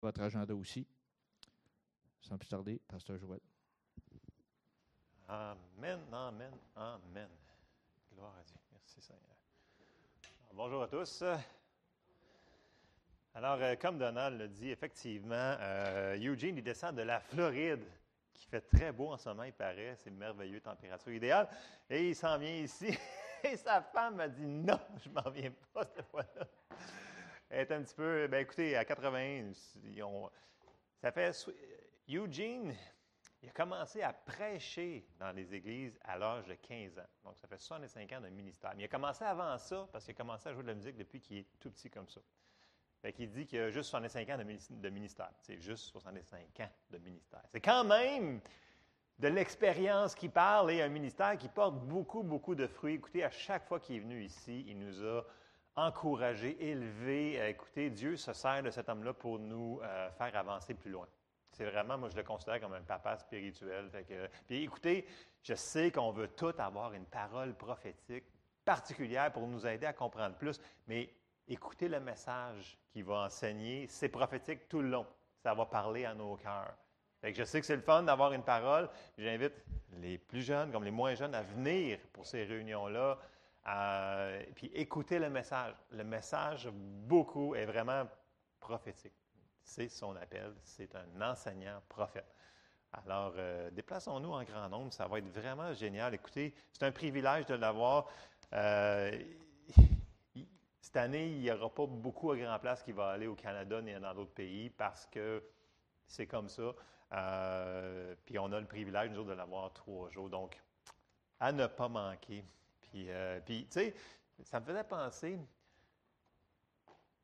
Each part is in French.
votre agenda aussi. Sans plus tarder, Pasteur Joël. Amen, amen, amen. Gloire à Dieu. Merci Seigneur. bonjour à tous. Alors, euh, comme Donald l'a dit, effectivement, euh, Eugene, il descend de la Floride, qui fait très beau en ce moment, il paraît. C'est merveilleux, température idéale. Et il s'en vient ici. Et sa femme m'a dit non, je m'en viens pas cette fois-là. Est un petit peu, ben écoutez, à 80, ça fait. Eugene, il a commencé à prêcher dans les églises à l'âge de 15 ans. Donc, ça fait 65 ans de ministère. Mais il a commencé avant ça, parce qu'il a commencé à jouer de la musique depuis qu'il est tout petit comme ça. Fait qu'il dit qu'il a juste 65 ans de ministère. C'est juste 65 ans de ministère. C'est quand même de l'expérience qui parle et un ministère qui porte beaucoup, beaucoup de fruits. Écoutez, à chaque fois qu'il est venu ici, il nous a encouragés, élevés. Écoutez, Dieu se sert de cet homme-là pour nous euh, faire avancer plus loin. C'est vraiment, moi, je le considère comme un papa spirituel. puis écoutez, je sais qu'on veut tout avoir une parole prophétique particulière pour nous aider à comprendre plus, mais écoutez le message qu'il va enseigner. C'est prophétique tout le long. Ça va parler à nos cœurs. je sais que c'est le fun d'avoir une parole. J'invite les plus jeunes comme les moins jeunes à venir pour ces réunions-là, puis écouter le message. Le message, beaucoup, est vraiment prophétique. C'est son appel. C'est un enseignant prophète. Alors, euh, déplaçons-nous en grand nombre. Ça va être vraiment génial. Écoutez, c'est un privilège de l'avoir. Euh, cette année, il n'y aura pas beaucoup à Grand Place qui va aller au Canada ni dans d'autres pays parce que c'est comme ça. Euh, puis on a le privilège, nous autres, de l'avoir trois jours. Donc, à ne pas manquer. Puis, puis tu sais, ça me faisait penser,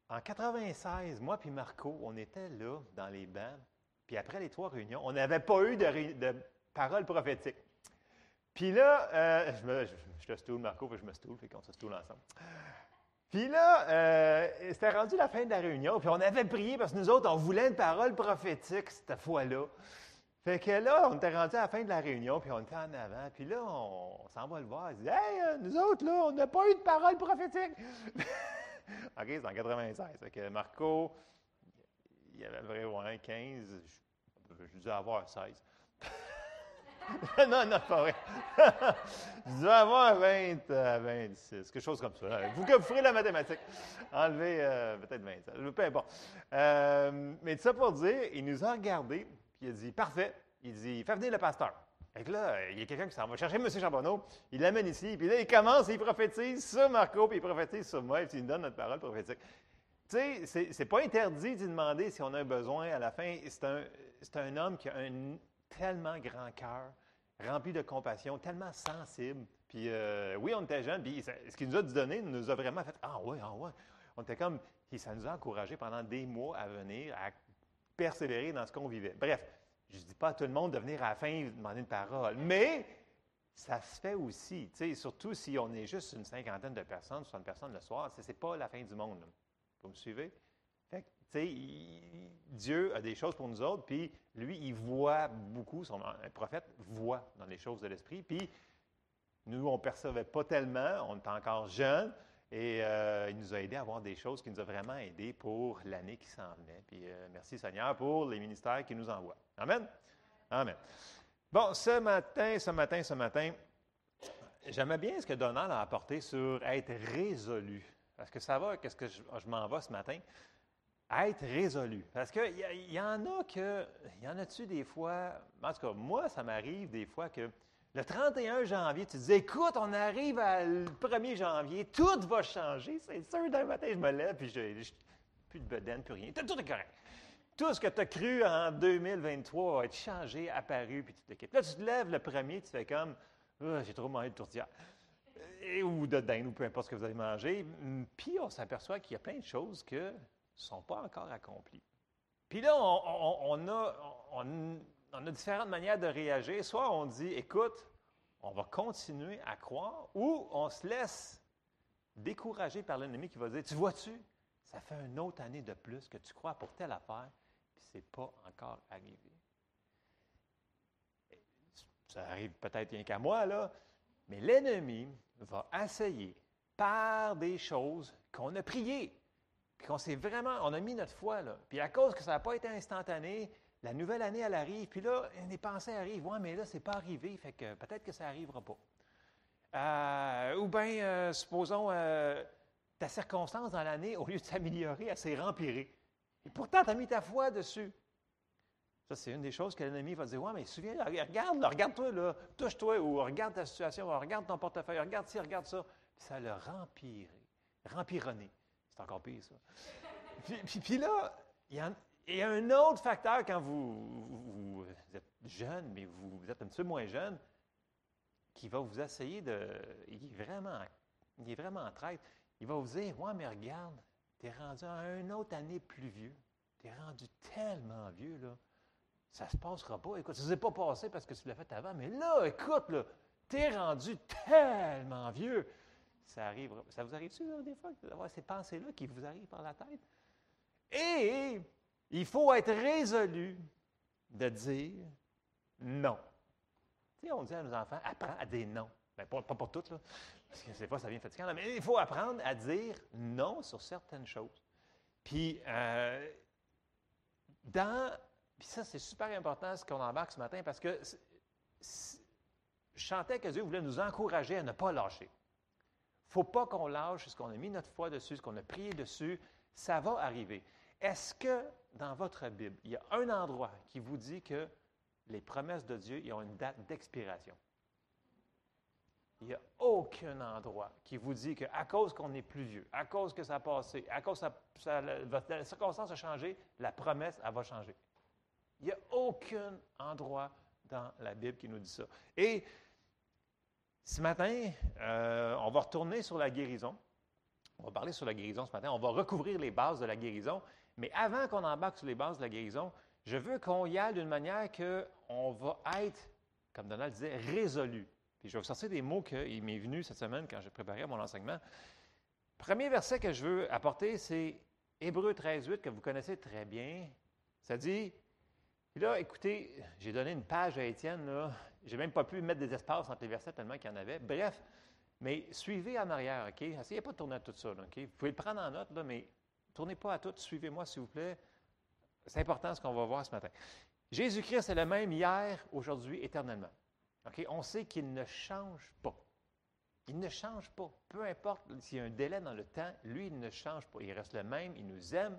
en 96, moi puis Marco, on était là dans les bancs. Puis après les trois réunions, on n'avait pas eu de, de parole prophétique. Puis là, euh, je, me, je, te stoule, Marco, puis je me stoule, puis qu'on se stoule ensemble. Puis là, euh, c'était rendu la fin de la réunion, puis on avait prié parce que nous autres, on voulait une parole prophétique cette fois-là. Fait que là, on était rendu à la fin de la réunion, puis on était en avant, puis là, on, s'en va le voir. Il dit Hey, euh, nous autres, là, on n'a pas eu de parole prophétique. OK, c'est en 96. Fait que Marco, il avait vraiment 15, je, je avoir 16. non, non, pas vrai. je devais avoir 20, 26, quelque chose comme ça. Vous, vous ferez la mathématique. Enlevez euh, peut-être 20, peu importe. Euh, mais tout ça pour dire, il nous a regardés, puis il dit Parfait. Il dit Fais venir le pasteur. Et là, il y a quelqu'un qui s'en va chercher M. Charbonneau, il l'amène ici, puis là, il commence, il prophétise sur Marco, puis il prophétise sur moi, puis il nous donne notre parole prophétique. Tu sais, c'est pas interdit d'y demander si on a un besoin à la fin. C'est un, un, homme qui a un tellement grand cœur, rempli de compassion, tellement sensible. Puis euh, oui, on était jeunes, puis ce qu'il nous a donné nous a vraiment fait Ah ouais, ah ouais. On était comme, ça nous a encouragés pendant des mois à venir, persévérer dans ce qu'on vivait. Bref, je ne dis pas à tout le monde de venir à la fin demander une parole, mais ça se fait aussi, surtout si on est juste une cinquantaine de personnes, 60 personnes le soir, ce n'est pas la fin du monde. Vous me suivez? Fait Dieu a des choses pour nous autres, puis lui, il voit beaucoup, son, un prophète voit dans les choses de l'esprit, puis nous, on ne percevait pas tellement, on était encore jeunes, et euh, il nous a aidés à avoir des choses qui nous ont vraiment aidés pour l'année qui s'en venait. Puis euh, merci Seigneur pour les ministères qu'il nous envoie. Amen. Amen. Bon, ce matin, ce matin, ce matin, j'aimais bien ce que Donald a apporté sur être résolu. Parce que ça va, qu'est-ce que je, m'en vais ce matin? Être résolu. Parce qu'il y, y, en a que, il y en a-tu des fois, en tout cas, moi, ça m'arrive des fois que le 31 janvier, tu dis écoute, on arrive le 1er janvier, tout va changer. C'est sûr, d'un matin, je me lève, puis je plus de bedaine, plus rien. Tout est correct. Tout ce que tu as cru en 2023 va être changé, apparu, puis tu te Là, tu te lèves le premier, tu fais comme ah, j'ai trop mangé de tourtière. ou de dinde, ou peu importe ce que vous avez mangé. Puis on s'aperçoit qu'il y a plein de choses qui ne sont pas encore accomplies. Puis là, on, a, on, on a différentes manières de réagir. Soit on dit, écoute, on va continuer à croire, ou on se laisse décourager par l'ennemi qui va dire, tu vois-tu, ça fait une autre année de plus que tu crois pour telle affaire, puis ce n'est pas encore arrivé. Ça arrive peut-être rien qu'à moi, là, mais l'ennemi va essayer par des choses qu'on a priées, puis qu'on s'est vraiment, on a mis notre foi là. Puis à cause que ça n'a pas été instantané, la nouvelle année, elle arrive, puis là, les pensées arrivent. Ouais, mais là, c'est pas arrivé, fait que peut-être que ça n'arrivera pas. Euh, ou bien, euh, supposons, euh, ta circonstance dans l'année, au lieu de s'améliorer, elle s'est rempirée. Et pourtant, tu as mis ta foi dessus. Ça, c'est une des choses que l'ennemi va dire. Ouais, mais souviens, regarde, regarde-toi, là, touche-toi, ou regarde ta situation, ou regarde ton portefeuille, regarde ci, regarde ça. Puis ça l'a rempiré, rempironné. C'est encore pire, ça. Puis, là, il y, a, un autre facteur quand vous, êtes jeune, mais vous, êtes un petit peu moins jeune, qui va vous essayer de. Il est vraiment, il est vraiment en traite. Il va vous dire Ouais, mais regarde, tu es rendu à une autre année plus vieux. Tu es rendu tellement vieux, là. Ça ne se passera pas. Écoute, ça ne s'est pas passé parce que tu l'as fait avant, mais là, écoute, là, tu es rendu tellement vieux. Ça arrive. Ça vous arrive-tu, des fois, d'avoir ces pensées-là qui vous arrivent par la tête? Et il faut être résolu de dire non. Tu sais, on dit à nos enfants, apprends à dire non. Bien, pas, pour toutes, là, parce que des fois, ça vient fatigant, mais il faut apprendre à dire non sur certaines choses. Puis, euh, dans puis ça, c'est super important ce qu'on embarque ce matin parce que je chantais que Dieu voulait nous encourager à ne pas lâcher. Il ne faut pas qu'on lâche ce qu'on a mis notre foi dessus, ce qu'on a prié dessus. Ça va arriver. Est-ce que dans votre Bible, il y a un endroit qui vous dit que les promesses de Dieu ont une date d'expiration? Il n'y a aucun endroit qui vous dit qu'à cause qu'on est plus vieux, à cause que ça a passé, à cause que la circonstance a changé, la promesse, elle va changer. Il n'y a aucun endroit dans la Bible qui nous dit ça. Et ce matin, euh, on va retourner sur la guérison. On va parler sur la guérison ce matin. On va recouvrir les bases de la guérison. Mais avant qu'on embarque sur les bases de la guérison, je veux qu'on y aille d'une manière qu'on va être, comme Donald disait, résolu. Je vais vous sortir des mots qui m'est venu cette semaine quand j'ai préparé mon enseignement. Premier verset que je veux apporter, c'est Hébreu 13, 8, que vous connaissez très bien. Ça dit là, écoutez, j'ai donné une page à Étienne, là. J'ai même pas pu mettre des espaces entre les versets tellement qu'il y en avait. Bref, mais suivez en arrière, OK? Essayez pas de tourner à tout ça, OK? Vous pouvez le prendre en note, mais tournez pas à tout. Suivez-moi, s'il vous plaît. C'est important ce qu'on va voir ce matin. Jésus-Christ est le même hier, aujourd'hui, éternellement. On sait qu'il ne change pas. Il ne change pas. Peu importe s'il y a un délai dans le temps, lui, il ne change pas. Il reste le même, il nous aime,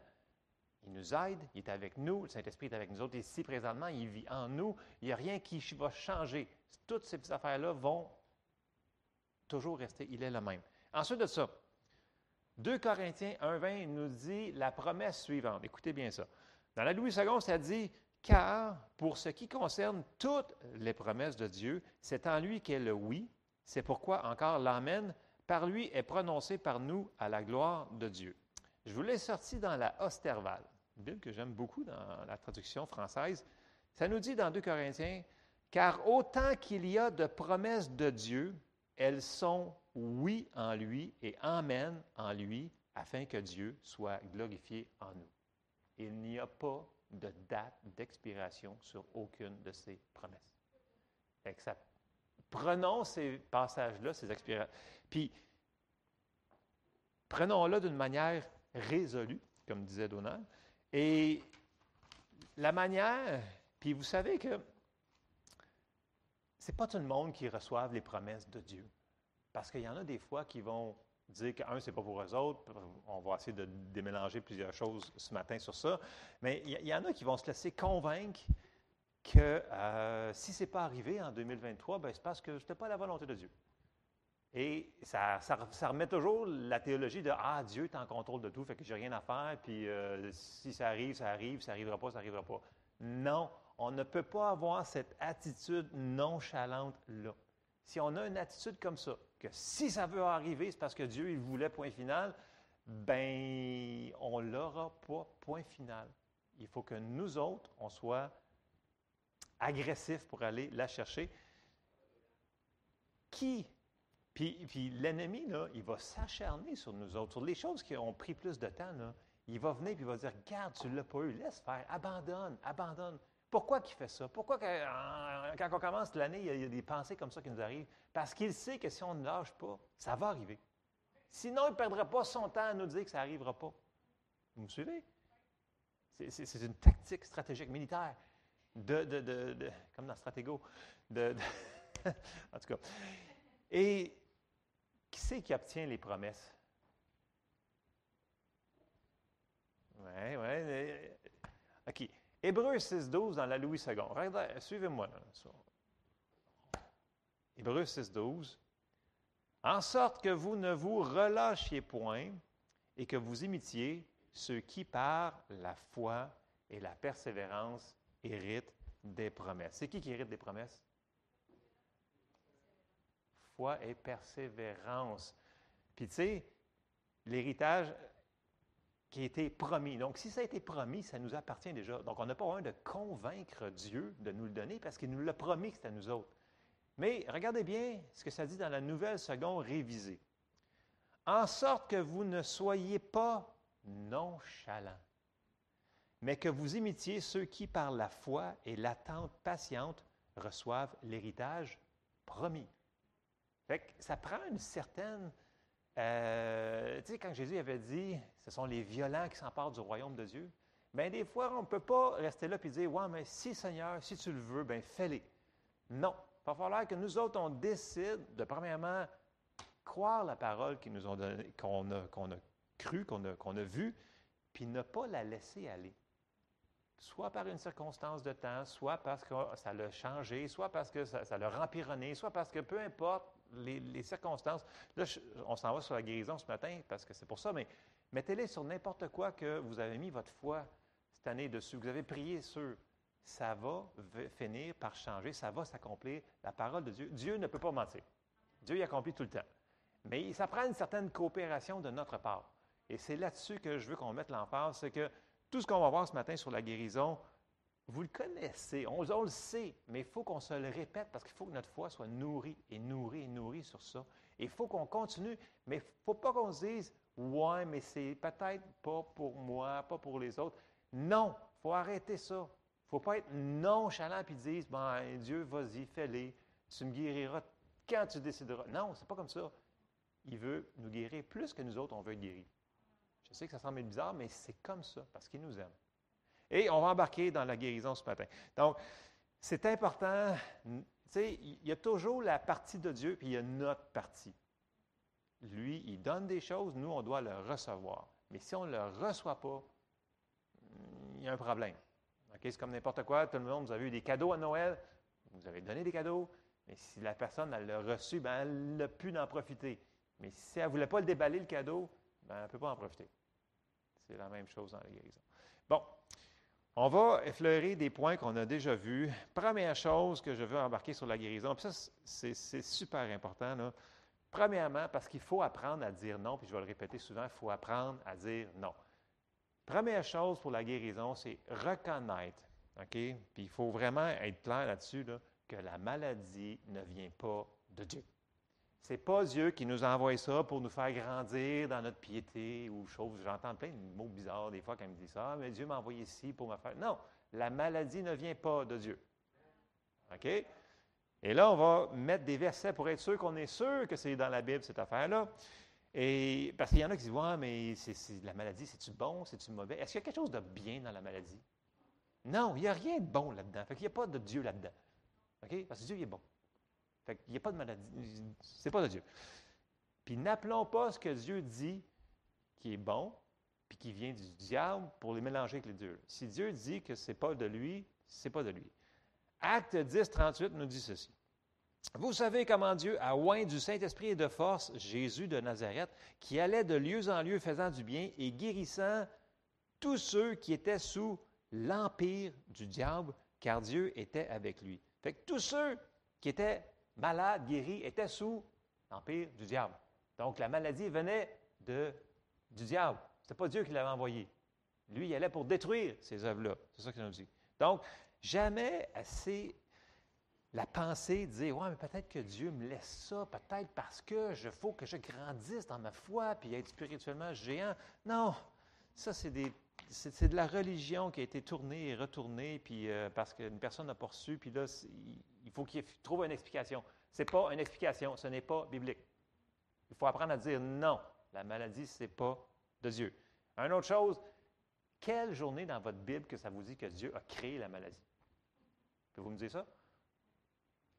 il nous aide, il est avec nous, le Saint-Esprit est avec nous autres ici présentement, il vit en nous. Il n'y a rien qui va changer. Toutes ces affaires-là vont toujours rester. Il est le même. Ensuite de ça, 2 Corinthiens 1.20 nous dit la promesse suivante. Écoutez bien ça. Dans la Louis II, ça dit Car pour ce qui concerne toutes les promesses de Dieu, c'est en lui qu'est le oui. C'est pourquoi encore l'Amen par lui est prononcé par nous à la gloire de Dieu. Je vous l'ai sorti dans la Osterval, une Bible que j'aime beaucoup dans la traduction française. Ça nous dit dans 2 Corinthiens, car autant qu'il y a de promesses de Dieu, elles sont oui en lui et amen en lui, afin que Dieu soit glorifié en nous. Il n'y a pas de date d'expiration sur aucune de ces promesses. prenons ces passages-là, ces expirations, puis prenons-le d'une manière résolu, comme disait Donald. Et la manière, puis vous savez que c'est pas tout le monde qui reçoive les promesses de Dieu. Parce qu'il y en a des fois qui vont dire que, un, c'est pas pour eux autres. On va essayer de démélanger plusieurs choses ce matin sur ça. Mais il y, en a qui vont se laisser convaincre que euh, si ce n'est pas arrivé en 2023, ben, c'est parce que ce n'était pas la volonté de Dieu. Et ça, remet toujours la théologie de Ah, Dieu est en contrôle de tout, fait que j'ai rien à faire, puis euh, si ça arrive, ça arrive, ça n'arrivera pas, ça n'arrivera pas. Non, on ne peut pas avoir cette attitude nonchalante-là. Si on a une attitude comme ça, que si ça veut arriver, c'est parce que Dieu il voulait, point final, ben, on ne l'aura pas, point final. Il faut que nous autres, on soit agressifs pour aller la chercher. Qui? Puis, l'ennemi, là, il va s'acharner sur nous autres, sur les choses qui ont pris plus de temps. Là. Il va venir et il va dire Garde, tu ne l'as pas eu, laisse faire, abandonne, abandonne. Pourquoi qu'il fait ça? Pourquoi quand on commence l'année, il y, a, des pensées comme ça qui nous arrivent? Parce qu'il sait que si on ne lâche pas, ça va arriver. Sinon, il ne perdra pas son temps à nous dire que ça n'arrivera pas. Vous me suivez? C'est une tactique stratégique militaire, de, de, de, comme dans Stratego. De, en tout cas. Et qui c'est qui obtient les promesses? Oui, oui. OK. Hébreu 6.12 dans la Louis II. Suivez-moi. Hébreu 6.12. En sorte que vous ne vous relâchiez point et que vous imitiez ceux qui, par la foi et la persévérance, héritent des promesses. C'est qui qui hérite des promesses? Foi et persévérance. Puis tu sais, l'héritage qui a été promis. Donc, si ça a été promis, ça nous appartient déjà. Donc, on n'a pas besoin de convaincre Dieu de nous le donner parce qu'il nous l'a promis que c'est à nous autres. Mais regardez bien ce que ça dit dans la nouvelle seconde révisée. En sorte que vous ne soyez pas nonchalant, mais que vous imitiez ceux qui, par la foi et l'attente patiente, reçoivent l'héritage promis. ça prend une certaine... Euh, tu sais, quand Jésus avait dit, ce sont les violents qui s'emparent du royaume de Dieu, bien, des fois, on ne peut pas rester là et dire, ouais, mais si Seigneur, si tu le veux, bien, fais-les. Non. Il va falloir que nous autres, on décide de, premièrement, croire la parole qu'on a, qu'on a cru, qu'on a, qu'on a vu, puis ne pas la laisser aller. Soit par une circonstance de temps, soit parce que ça l'a changé, soit parce que ça, l'a rempironné, soit parce que peu importe les, circonstances. Là, on s'en va sur la guérison ce matin parce que c'est pour ça, mais mettez-les sur n'importe quoi que vous avez mis votre foi cette année dessus. Vous avez prié sur. Ça va finir par changer, ça va s'accomplir. La parole de Dieu. Dieu ne peut pas mentir. Dieu y accomplit tout le temps. Mais ça prend une certaine coopération de notre part. Et c'est là-dessus que je veux qu'on mette l'emphase, c'est que tout ce qu'on va voir ce matin sur la guérison, vous le connaissez, on, le sait, mais il faut qu'on se le répète parce qu'il faut que notre foi soit nourrie et nourrie et nourrie sur ça. il faut qu'on continue, mais il ne faut pas qu'on se dise Ouais, mais c'est peut-être pas pour moi, pas pour les autres. Non, il faut arrêter ça. Il ne faut pas être nonchalant et dire Ben, Dieu, vas-y, fais-les. Tu me guériras quand tu décideras. Non, c'est pas comme ça. Il veut nous guérir plus que nous autres, on veut être guéris. Je sais que ça semble bizarre, mais c'est comme ça, parce qu'il nous aime. Et on va embarquer dans la guérison ce matin. Donc, c'est important. Tu sais, il y a toujours la partie de Dieu, puis il y a notre partie. Lui, il donne des choses, nous, on doit le recevoir. Mais si on ne le reçoit pas, il y a un problème. C'est comme n'importe quoi. Tout le monde, vous avez eu des cadeaux à Noël, vous avez donné des cadeaux, mais si la personne elle l'a reçu, ben, elle n'a pu en profiter. Mais si elle ne voulait pas le déballer, le cadeau, ben, elle ne peut pas en profiter. C'est la même chose dans la guérison. Bon, on va effleurer des points qu'on a déjà vus. Première chose que je veux embarquer sur la guérison, puis ça, c'est super important. Premièrement, parce qu'il faut apprendre à dire non, puis je vais le répéter souvent, il faut apprendre à dire non. Première chose pour la guérison, c'est reconnaître, OK? Puis il faut vraiment être clair là-dessus, que la maladie ne vient pas de Dieu. C'est pas Dieu qui nous envoie ça pour nous faire grandir dans notre piété ou chose. J'entends plein de mots bizarres des fois quand il me dit ça. Ah, mais Dieu m'a envoyé ici pour me faire. Non, la maladie ne vient pas de Dieu. OK? Et là, on va mettre des versets pour être sûr qu'on est sûr que c'est dans la Bible, cette affaire-là. Et parce qu'il y en a qui disent Ouais, mais la maladie, c'est-tu bon, c'est-tu mauvais? Est-ce qu'il y a quelque chose de bien dans la maladie? Non, il n'y a rien de bon là-dedans. Fait qu'il n'y a pas de Dieu là-dedans. OK? Parce que Dieu, il est bon. Fait il n'y a pas de maladie. C'est pas de Dieu. Puis n'appelons pas ce que Dieu dit qui est bon, puis qui vient du diable pour les mélanger avec les dieux. Si Dieu dit que ce n'est pas de lui, c'est pas de lui. Acte 10, 38 nous dit ceci. Vous savez comment Dieu a oint du Saint-Esprit et de force Jésus de Nazareth, qui allait de lieu en lieu faisant du bien et guérissant tous ceux qui étaient sous l'empire du diable, car Dieu était avec lui. Fait que tous ceux qui étaient malade, guéri, était sous l'empire du diable. Donc la maladie venait de, du diable. Ce pas Dieu qui l'avait envoyé. Lui, il allait pour détruire ces œuvres-là. C'est ça qu'il nous dit. Donc, jamais assez la pensée de dire Ouais, mais peut-être que Dieu me laisse ça, peut-être parce que je faut que je grandisse dans ma foi puis être spirituellement géant. Non, ça, c'est des. C'est, de la religion qui a été tournée et retournée, puis euh, parce qu'une personne n'a pas reçu, puis là, il faut qu'il trouve une explication. Ce n'est pas une explication, ce n'est pas biblique. Il faut apprendre à dire non. La maladie, ce n'est pas de Dieu. Une autre chose, Quelle journée dans votre Bible que ça vous dit que Dieu a créé la maladie? Pouvez-vous me dire ça?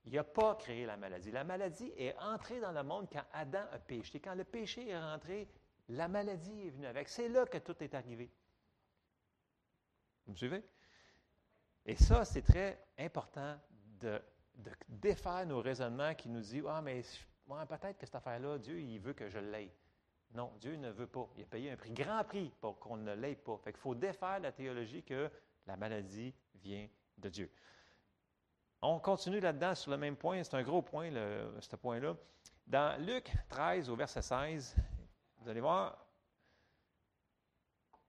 Il n'a pas créé la maladie. La maladie est entrée dans le monde quand Adam a péché. Quand le péché est rentré, la maladie est venue avec. C'est là que tout est arrivé. Vous me suivez? Et ça, c'est très important de, défaire nos raisonnements qui nous disent Ah, mais peut-être que cette affaire-là, Dieu, il veut que je l'aie. Non, Dieu ne veut pas. Il a payé un prix, grand prix, pour qu'on ne l'aie pas. Fait qu'il faut défaire la théologie que la maladie vient de Dieu. On continue là-dedans sur le même point. C'est un gros point, ce point-là. Dans Luc 13, au verset 16, vous allez voir,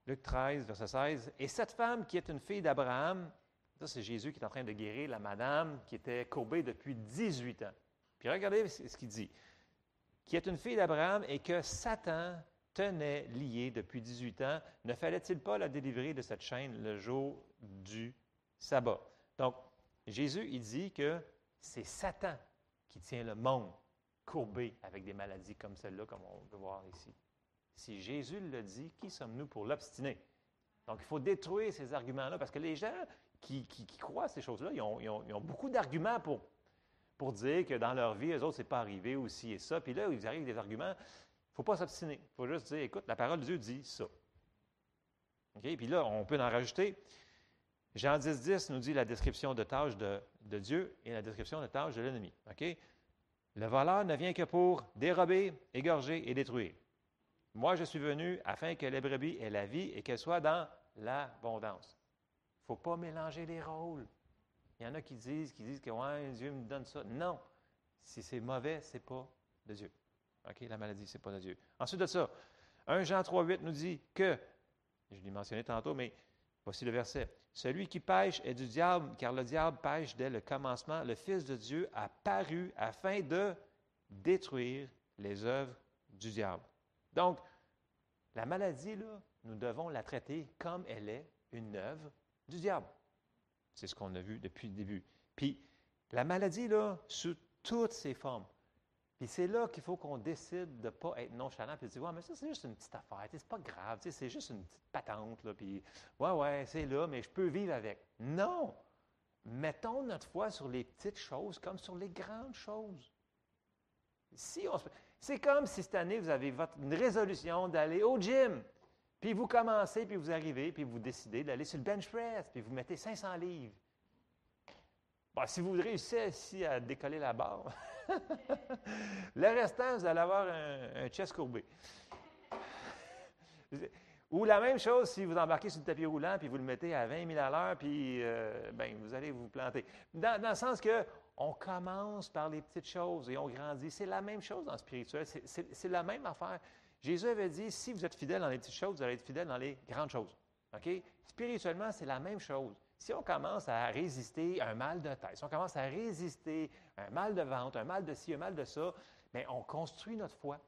Luc 13, verset 16, Et cette femme qui est une fille d'Abraham, ça c'est Jésus qui est en train de guérir la madame qui était courbée depuis 18 ans. Puis regardez ce qu'il dit qui est une fille d'Abraham et que Satan tenait liée depuis 18 ans, ne fallait-il pas la délivrer de cette chaîne le jour du sabbat? Donc, Jésus, il dit que c'est Satan qui tient le monde courbé avec des maladies comme celle-là, comme on peut voir ici. Si Jésus le dit, qui sommes-nous pour l'obstiner? Donc, il faut détruire ces arguments-là parce que les gens qui, croient à ces choses-là, ils ont beaucoup d'arguments pour pour dire que dans leur vie, eux autres, ce n'est pas arrivé aussi et ça. Puis là, ils arrivent des arguments. Il ne faut pas s'obstiner. Il faut juste dire, écoute, la parole de Dieu dit ça. OK? Puis là, on peut en rajouter. Jean 10, 10 nous dit la description de tâches de, Dieu et la description de tâches de l'ennemi. OK? Le voleur ne vient que pour dérober, égorger et détruire. Moi, je suis venu afin que les brebis aient la vie et qu'elles soient dans l'abondance. Il ne faut pas mélanger les rôles. Il y en a qui disent, qui disent que ouais, Dieu me donne ça. Non. Si c'est mauvais, ce n'est pas de Dieu. OK? La maladie, ce n'est pas de Dieu. Ensuite de ça, 1 Jean 3, 8 nous dit que, je l'ai mentionné tantôt, mais voici le verset. Celui qui pêche est du diable, car le diable pêche dès le commencement. Le Fils de Dieu a paru afin de détruire les œuvres du diable. Donc, la maladie, là, nous devons la traiter comme elle est une œuvre du diable. C'est ce qu'on a vu depuis le début. Puis la maladie, là, sous toutes ses formes. Puis c'est là qu'il faut qu'on décide de ne pas être nonchalant puis de dire Ouais, mais ça, c'est juste une petite affaire, c'est pas grave, c'est juste une petite patente, là, puis ouais, ouais, c'est là, mais je peux vivre avec. Non! Mettons notre foi sur les petites choses comme sur les grandes choses. C'est comme si cette année, vous avez votre, une résolution d'aller au gym. Puis vous commencez, puis vous arrivez, puis vous décidez d'aller sur le bench press, puis vous mettez 500 livres. Bon, si vous réussissez ici à décoller la barre, le restant, vous allez avoir un, chest courbé. Ou la même chose si vous embarquez sur le tapis roulant puis vous le mettez à 20 000 à l'heure, puis euh, ben, vous allez vous planter. Dans, le sens que on commence par les petites choses et on grandit. C'est la même chose dans le spirituel. C'est la même affaire. Jésus avait dit, si vous êtes fidèle dans les petites choses, vous allez être fidèle dans les grandes choses. OK? Spirituellement, c'est la même chose. Si on commence à résister à un mal de tête, si on commence à résister à un mal de ventre, un mal de ci, un mal de ça, bien, on construit notre foi.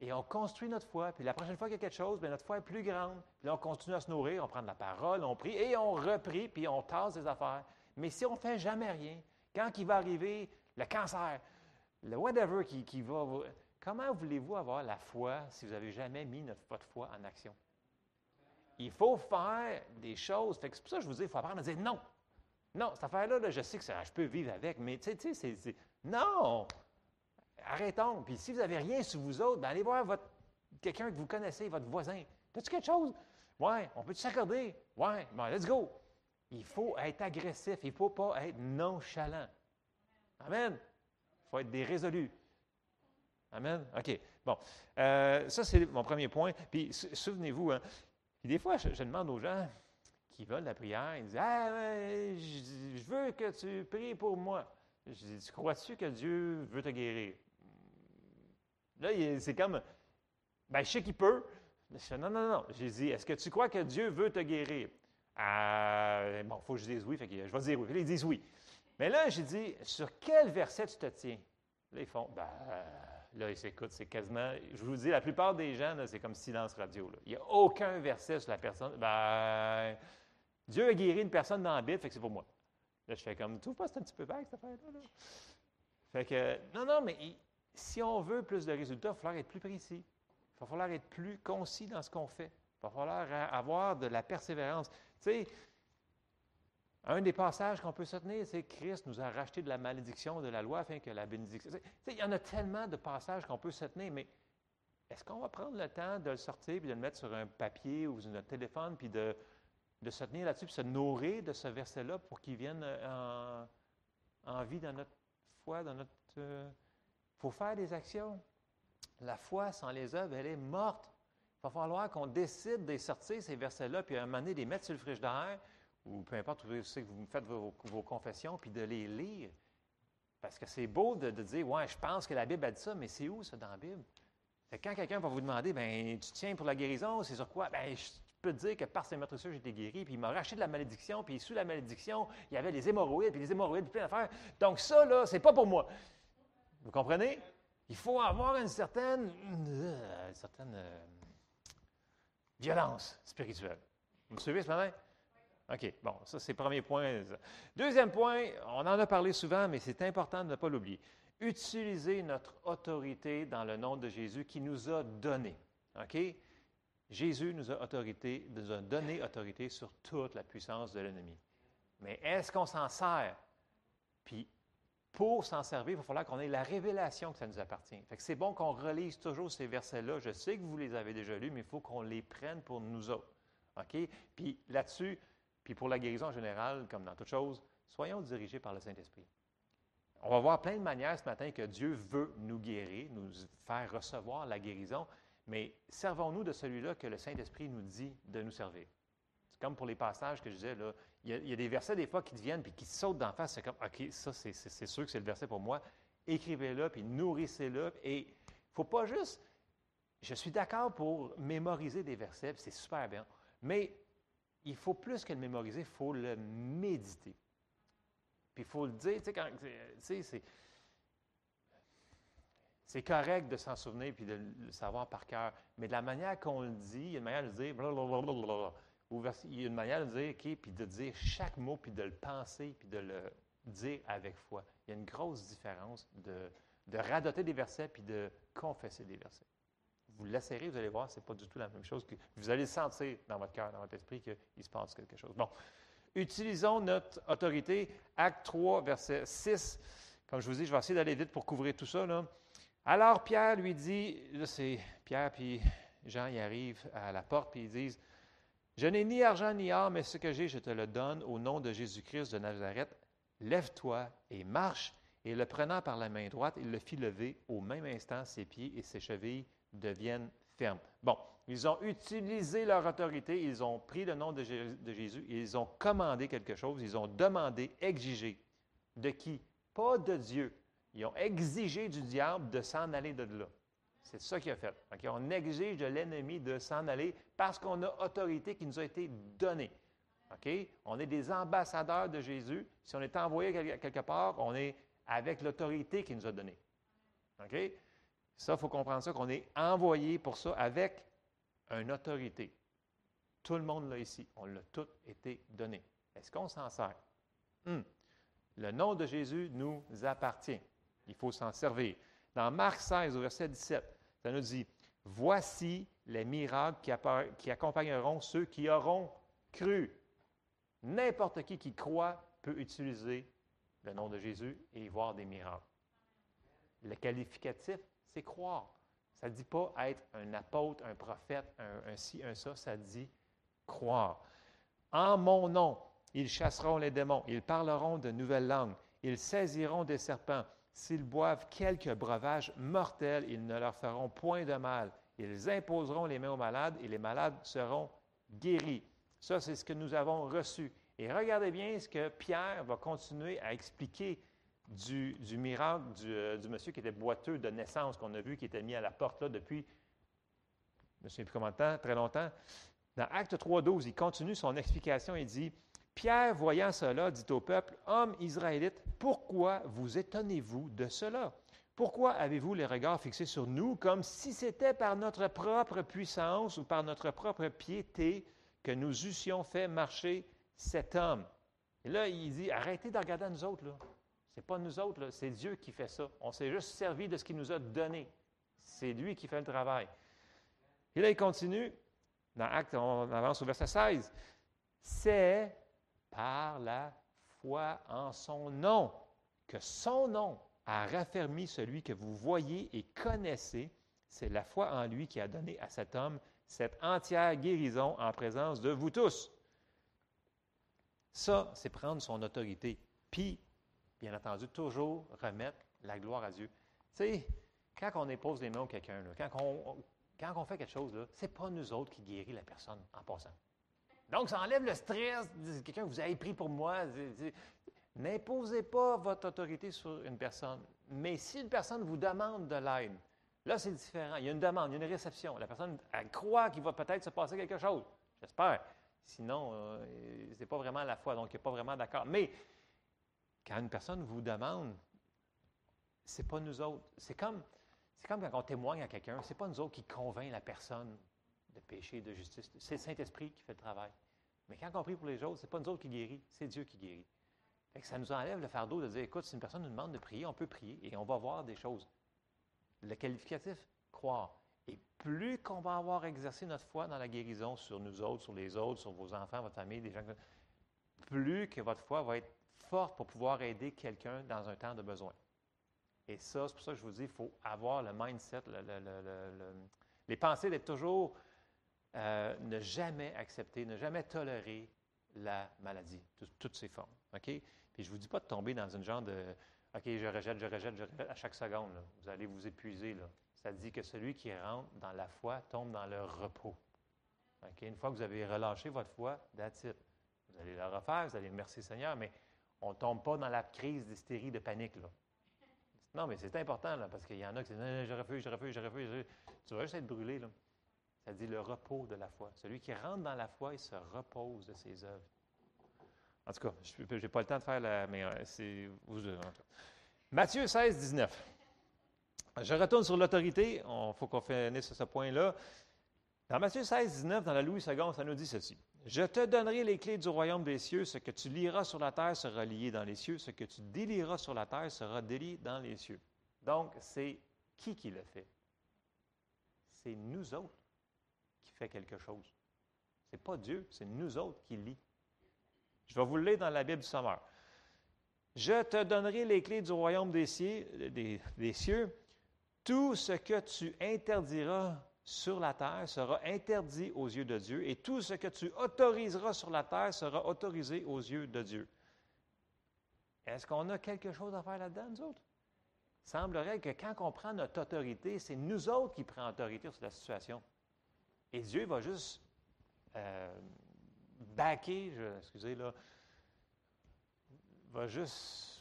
Et on construit notre foi. Puis la prochaine fois qu'il y a quelque chose, notre foi est plus grande. Puis là, on continue à se nourrir, on prend de la parole, on prie et on reprie, puis on tasse des affaires. Mais si on ne fait jamais rien, quand il va arriver le cancer, le whatever qui, qui va Comment voulez-vous avoir la foi si vous n'avez jamais mis notre, votre foi en action? Il faut faire des choses. C'est pour ça que je vous dis, il faut apprendre à dire non. Non, cette affaire-là, je sais que ça, je peux vivre avec, mais tu sais, c'est. Non! Arrêtons. Puis si vous n'avez rien sur vous autres, ben allez voir votre, quelqu'un que vous connaissez, votre voisin. As-tu quelque chose? Ouais, on peut s'accorder? Ouais, bon, let's go. Il faut être agressif, il ne faut pas être nonchalant. Amen. Il faut être des résolus. Amen? OK. Bon. Euh, ça, c'est mon premier point. Puis, souvenez-vous, hein, des fois, je, demande aux gens qui veulent la prière, ils disent Ah, je, veux que tu pries pour moi. Je dis Tu crois-tu que Dieu veut te guérir? Là, c'est comme Ben, je sais qu'il peut. Je non, non, non. J'ai dit Est-ce que tu crois que Dieu veut te guérir? Ah, bon, il faut que je dise oui. Fait que je vais dire oui. ils disent oui. Mais là, j'ai dit Sur quel verset tu te tiens? Là, ils font Ben. Là, ils s'écoutent, c'est quasiment. Je vous dis, la plupart des gens, c'est comme silence radio. Il n'y a aucun verset sur la personne. Ben, Dieu a guéri une personne dans la Bible, fait que c'est pour moi. Là, je fais comme, tu trouves pas c'est un petit peu vague, cette affaire-là? Fait que, non, non, mais si on veut plus de résultats, il va falloir être plus précis. Il va falloir être plus concis dans ce qu'on fait. Il va falloir avoir de la persévérance. Sais, un des passages qu'on peut se tenir, c'est Christ nous a racheté de la malédiction de la loi afin que la bénédiction. Il y en a tellement de passages qu'on peut se tenir, mais est-ce qu'on va prendre le temps de le sortir puis de le mettre sur un papier ou sur notre téléphone puis de, de se tenir là-dessus puis se nourrir de ce verset-là pour qu'il vienne en, en, vie dans notre foi, dans notre. Il euh, faut faire des actions. La foi sans les œuvres, elle est morte. Il va falloir qu'on décide de sortir ces versets-là, puis à un moment donné, les mettre sur le frigidaire, ou peu importe où que vous faites vos, confessions, puis de les lire. Parce que c'est beau de, dire, ouais, je pense que la Bible a dit ça, mais c'est où ça dans la Bible? quand quelqu'un va vous demander, ben, tu tiens pour la guérison, c'est sur quoi? Ben, je peux dire que par ces meurtrissures, j'ai été guéri, puis il m'a racheté de la malédiction, puis sous la malédiction, il y avait les hémorroïdes, puis les hémorroïdes, puis plein d'affaires. Donc ça, là, c'est pas pour moi. Vous comprenez? Il faut avoir une certaine, euh, une certaine euh, violence spirituelle. Vous me suivez ce matin? OK, bon, ça c'est le premier point. Deuxième point, on en a parlé souvent, mais c'est important de ne pas l'oublier. Utiliser notre autorité dans le nom de Jésus qui nous a donné. OK? Jésus nous a, autorité, nous a donné autorité sur toute la puissance de l'ennemi. Mais est-ce qu'on s'en sert? Puis pour s'en servir, il va falloir qu'on ait la révélation que ça nous appartient. c'est bon qu'on relise toujours ces versets-là. Je sais que vous les avez déjà lus, mais il faut qu'on les prenne pour nous autres. OK? Puis là-dessus, puis pour la guérison en général, comme dans toute chose, soyons dirigés par le Saint-Esprit. On va voir plein de manières ce matin que Dieu veut nous guérir, nous faire recevoir la guérison, mais servons-nous de celui-là que le Saint-Esprit nous dit de nous servir. C'est comme pour les passages que je disais, là, il y, a, des versets des fois qui te viennent puis qui sautent d'en face. C'est comme, OK, ça, c'est sûr que c'est le verset pour moi. Écrivez-le, puis nourrissez-le. Et il ne faut pas juste. Je suis d'accord pour mémoriser des versets, c'est super bien. Mais il faut plus que le mémoriser, il faut le méditer. Puis il faut le dire, tu sais, quand. c'est. C'est correct de s'en souvenir puis de le savoir par cœur, mais de la manière qu'on le dit, il y a une manière de le dire, blablabla, il y a une manière de dire, OK, puis de dire chaque mot, puis de le penser, puis de le dire avec foi. Il y a une grosse différence de, radoter des versets, puis de confesser des versets. Vous l'essayerez, vous allez voir, ce n'est pas du tout la même chose. que Vous allez sentir dans votre cœur, dans votre esprit qu'il se passe quelque chose. Bon, utilisons notre autorité. Acte 3, verset 6. Comme je vous dis, je vais essayer d'aller vite pour couvrir tout ça. Alors Pierre lui dit, là c'est Pierre puis Jean y arrivent à la porte, puis ils disent, je n'ai ni argent ni or, mais ce que j'ai, je te le donne au nom de Jésus-Christ de Nazareth. Lève-toi et marche. Et le prenant par la main droite, il le fit lever. Au même instant, ses pieds et ses chevilles deviennent fermes. Bon, ils ont utilisé leur autorité, ils ont pris le nom de, Jésus, ils ont commandé quelque chose, ils ont demandé, exigé. De qui? Pas de Dieu. Ils ont exigé du diable de s'en aller de là. C'est ça qu'il a fait. On exige de l'ennemi de s'en aller parce qu'on a autorité qui nous a été donnée. On est des ambassadeurs de Jésus. Si on est envoyé quelque part, on est avec l'autorité qu'il nous a donnée. Ça, il faut comprendre ça, qu'on est envoyé pour ça avec une autorité. Tout le monde l'a ici. On l'a tout été donné. Est-ce qu'on s'en sert? Hmm. Le nom de Jésus nous appartient. Il faut s'en servir. Dans Marc 16, au verset 17, ça nous dit, voici les miracles qui, accompagneront ceux qui auront cru. N'importe qui qui croit peut utiliser le nom de Jésus et voir des miracles. Le qualificatif, c'est croire. Ça ne dit pas être un apôtre, un prophète, un, un ci, un ça, ça dit croire. En mon nom, ils chasseront les démons, ils parleront de nouvelles langues, ils saisiront des serpents. S'ils boivent quelques breuvages mortels, ils ne leur feront point de mal. Ils imposeront les mains aux malades et les malades seront guéris. Ça, c'est ce que nous avons reçu. Et regardez bien ce que Pierre va continuer à expliquer du, miracle euh, du, monsieur qui était boiteux de naissance, qu'on a vu, qui était mis à la porte là depuis, je ne sais plus combien de temps, très longtemps. Dans Acte 3.12, il continue son explication et dit Pierre, voyant cela, dit au peuple, Hommes israélites, pourquoi vous étonnez-vous de cela? Pourquoi avez-vous les regards fixés sur nous comme si c'était par notre propre puissance ou par notre propre piété que nous eussions fait marcher cet homme? Et là, il dit, arrêtez de regarder à nous autres. Ce n'est pas nous autres, c'est Dieu qui fait ça. On s'est juste servi de ce qu'il nous a donné. C'est lui qui fait le travail. Et là, il continue. Dans Acte, on avance au verset 16. C'est par la foi en son nom que son nom a raffermi celui que vous voyez et connaissez. C'est la foi en lui qui a donné à cet homme cette entière guérison en présence de vous tous. Ça, c'est prendre son autorité. Puis, bien entendu, toujours remettre la gloire à Dieu. Tu sais, quand on dépose les mains à quelqu'un, quand on, quand on fait quelque chose, ce n'est pas nous autres qui guérit la personne en passant. Donc, ça enlève le stress. Quelqu'un vous avez pris pour moi. N'imposez pas votre autorité sur une personne. Mais si une personne vous demande de l'aide, là, c'est différent. Il y a une demande, il y a une réception. La personne, elle croit qu'il va peut-être se passer quelque chose. J'espère. Sinon, euh, ce n'est pas vraiment la foi, donc il n'est pas vraiment d'accord. Mais quand une personne vous demande, ce n'est pas nous autres. C'est comme, c'est comme quand on témoigne à quelqu'un, ce n'est pas nous autres qui convainc la personne de péché de justice. C'est le Saint-Esprit qui fait le travail. Mais quand on prie pour les autres, ce n'est pas nous autres qui guérit, c'est Dieu qui guérit. ça nous enlève le fardeau de dire, écoute, si une personne nous demande de prier, on peut prier et on va voir des choses. Le qualificatif, croire. Et plus qu'on va avoir exercé notre foi dans la guérison sur nous autres, sur les autres, sur vos enfants, votre famille, des gens, plus que votre foi va être forte pour pouvoir aider quelqu'un dans un temps de besoin. Et ça, c'est pour ça que je vous dis, il faut avoir le mindset, les pensées d'être toujours, euh, ne jamais accepter, ne jamais tolérer la maladie, toutes ses formes. OK? Puis je ne vous dis pas de tomber dans une genre de OK, je rejette, je rejette, je rejette à chaque seconde. Vous allez vous épuiser. Là. Ça dit que celui qui rentre dans la foi tombe dans le repos. OK? Une fois que vous avez relâché votre foi, that's. Vous allez le refaire, vous allez remercier Seigneur, mais on ne tombe pas dans la crise d'hystérie, de panique. Non, mais c'est important, parce qu'il y en a qui disent je refuse, je refuse, je refuse. Tu vas juste être brûlé. Là. Ça dit le repos de la foi. Celui qui rentre dans la foi, il se repose de ses œuvres. En tout cas, je n'ai pas le temps de faire la. Mais euh, c'est. Matthieu 16, 19. Je retourne sur l'autorité. Il faut qu'on finisse ce point-là. Dans Matthieu 16, 19, dans la Louis II, ça nous dit ceci. Je te donnerai les clés du royaume des cieux. Ce que tu liras sur la terre sera lié dans les cieux. Ce que tu délieras sur la terre sera délié dans les cieux. Donc, c'est qui qui le fait? C'est nous autres fait quelque chose. Ce n'est pas Dieu, c'est nous autres qui lit. Je vais vous le lire dans la Bible du Sommeur. Je te donnerai les clés du royaume des cieux, des cieux. Tout ce que tu interdiras sur la terre sera interdit aux yeux de Dieu, et tout ce que tu autoriseras sur la terre sera autorisé aux yeux de Dieu. Est-ce qu'on a quelque chose à faire là-dedans, nous autres? Il semblerait que quand on prend notre autorité, c'est nous autres qui prenons autorité sur la situation. Et Dieu va juste euh, baquer, excusez là, va juste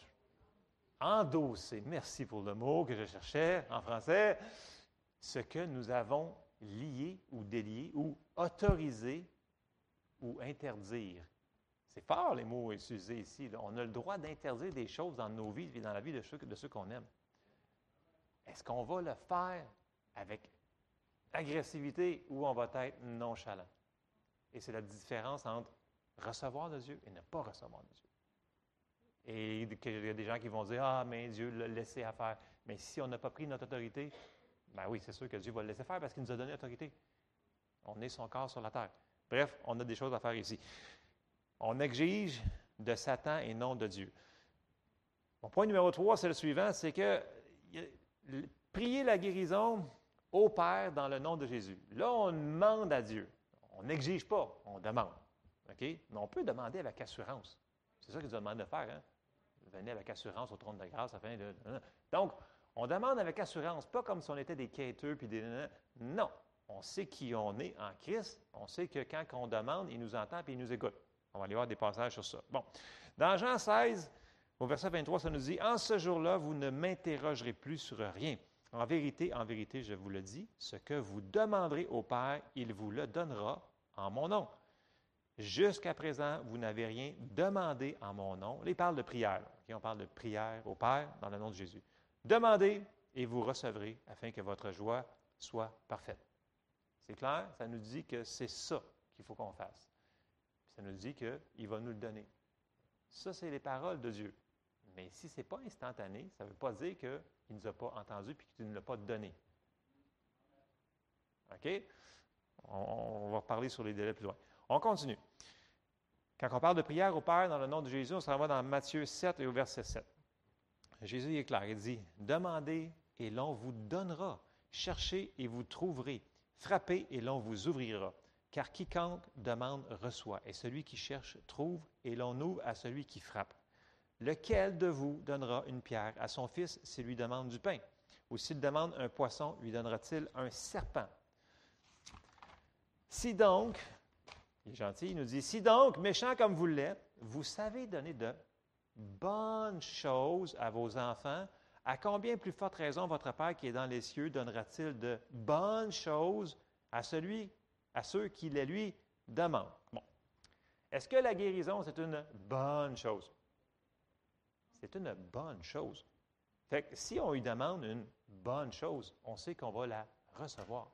endosser, merci pour le mot que je cherchais en français, ce que nous avons lié ou délié ou autorisé ou interdire. C'est fort les mots utilisés ici. On a le droit d'interdire des choses dans nos vies et dans la vie de ceux, de ceux qu'on aime. Est-ce qu'on va le faire avec agressivité ou on va être nonchalant? Et c'est la différence entre recevoir de Dieu et ne pas recevoir de Dieu. Et il y a des gens qui vont dire Ah, mais Dieu l'a laissé à faire. Mais si on n'a pas pris notre autorité, ben oui, c'est sûr que Dieu va le laisser faire parce qu'il nous a donné l'autorité. On est son corps sur la terre. Bref, on a des choses à faire ici. On exige de Satan et non de Dieu. Mon point numéro 3, c'est le suivant, c'est que prier la guérison au Père dans le nom de Jésus. Là, on demande à Dieu. On n'exige pas, on demande. OK? Mais on peut demander avec assurance. C'est ça qu'il nous demande de faire. Hein? Venez avec assurance au trône de grâce afin de. Donc, on demande avec assurance, pas comme si on était des quêteux puis des. Non. On sait qui on est en Christ. On sait que quand on demande, il nous entend et il nous écoute. On va aller voir des passages sur ça. Bon. Dans Jean 16, au verset 23, ça nous dit En ce jour-là, vous ne m'interrogerez plus sur rien. En vérité, en vérité, je vous le dis, ce que vous demanderez au Père, il vous le donnera en mon nom. Jusqu'à présent, vous n'avez rien demandé en mon nom. Là, il parle de prière. on parle de prière au Père dans le nom de Jésus. Demandez et vous recevrez afin que votre joie soit parfaite. C'est clair? Ça nous dit que c'est ça qu'il faut qu'on fasse. ça nous dit qu'il va nous le donner. Ça, c'est les paroles de Dieu. Mais si ce n'est pas instantané, ça ne veut pas dire qu'il ne nous a pas entendu et qu'il ne l'a pas donné. OK? On, va reparler sur les délais plus loin. On continue. Quand on parle de prière au Père dans le nom de Jésus, on se renvoie dans Matthieu 7 et au verset 7. Jésus est clair, il dit, Demandez et l'on vous donnera. Cherchez et vous trouverez. Frappez et l'on vous ouvrira. Car quiconque demande reçoit, et celui qui cherche trouve, et l'on ouvre à celui qui frappe. Lequel de vous donnera une pierre à son fils s'il lui demande du pain? Ou s'il demande un poisson, lui donnera-t-il un serpent? Si donc, il est gentil, il nous dit, si donc, méchant comme vous l'êtes, vous savez donner de bonnes choses à vos enfants, à combien plus forte raison votre Père qui est dans les cieux donnera-t-il de bonnes choses à celui, à ceux qui les lui demandent? Bon. Est-ce que la guérison, c'est une bonne chose? C'est une bonne chose. Fait si on lui demande une bonne chose, on sait qu'on va la recevoir.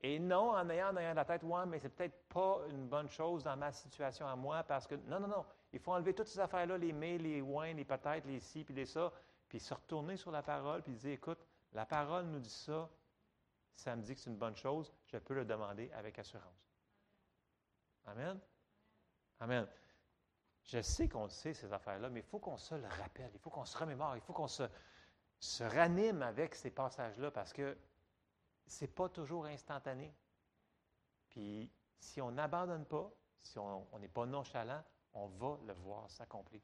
Et non en ayant ayant la tête, ouais, mais c'est peut-être pas une bonne chose dans ma situation à moi parce que. Non, non, non. Il faut enlever toutes ces affaires-là, les mais, les ouin, les peut-être, les ci, puis les ça, puis se retourner sur la parole, puis dire écoute, la parole nous dit ça, ça me dit que c'est une bonne chose, je peux le demander avec assurance. Amen? Amen. Je sais qu'on sait, ces affaires-là, mais il faut qu'on se le rappelle, il faut qu'on se remémore, il faut qu'on se, ranime avec ces passages-là parce que ce n'est pas toujours instantané. Puis si on n'abandonne pas, si on n'est pas nonchalant, on va le voir s'accomplir.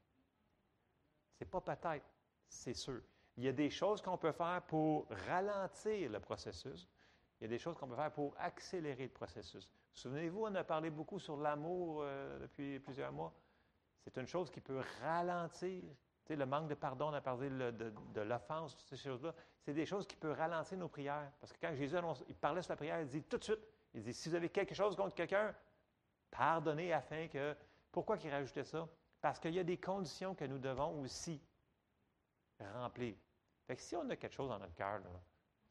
Ce n'est pas peut-être, c'est sûr. Il y a des choses qu'on peut faire pour ralentir le processus. Il y a des choses qu'on peut faire pour accélérer le processus. Souvenez-vous, on a parlé beaucoup sur l'amour euh, depuis plusieurs mois. C'est une chose qui peut ralentir. Tu sais, le manque de pardon, on a parlé de, l'offense, toutes ces choses-là. C'est des choses qui peuvent ralentir nos prières. Parce que quand Jésus il parlait sur la prière, il dit tout de suite, il dit, si vous avez quelque chose contre quelqu'un, pardonnez afin que... Pourquoi il rajoutait ça? Parce qu'il y a des conditions que nous devons aussi remplir. Fait que si on a quelque chose dans notre cœur,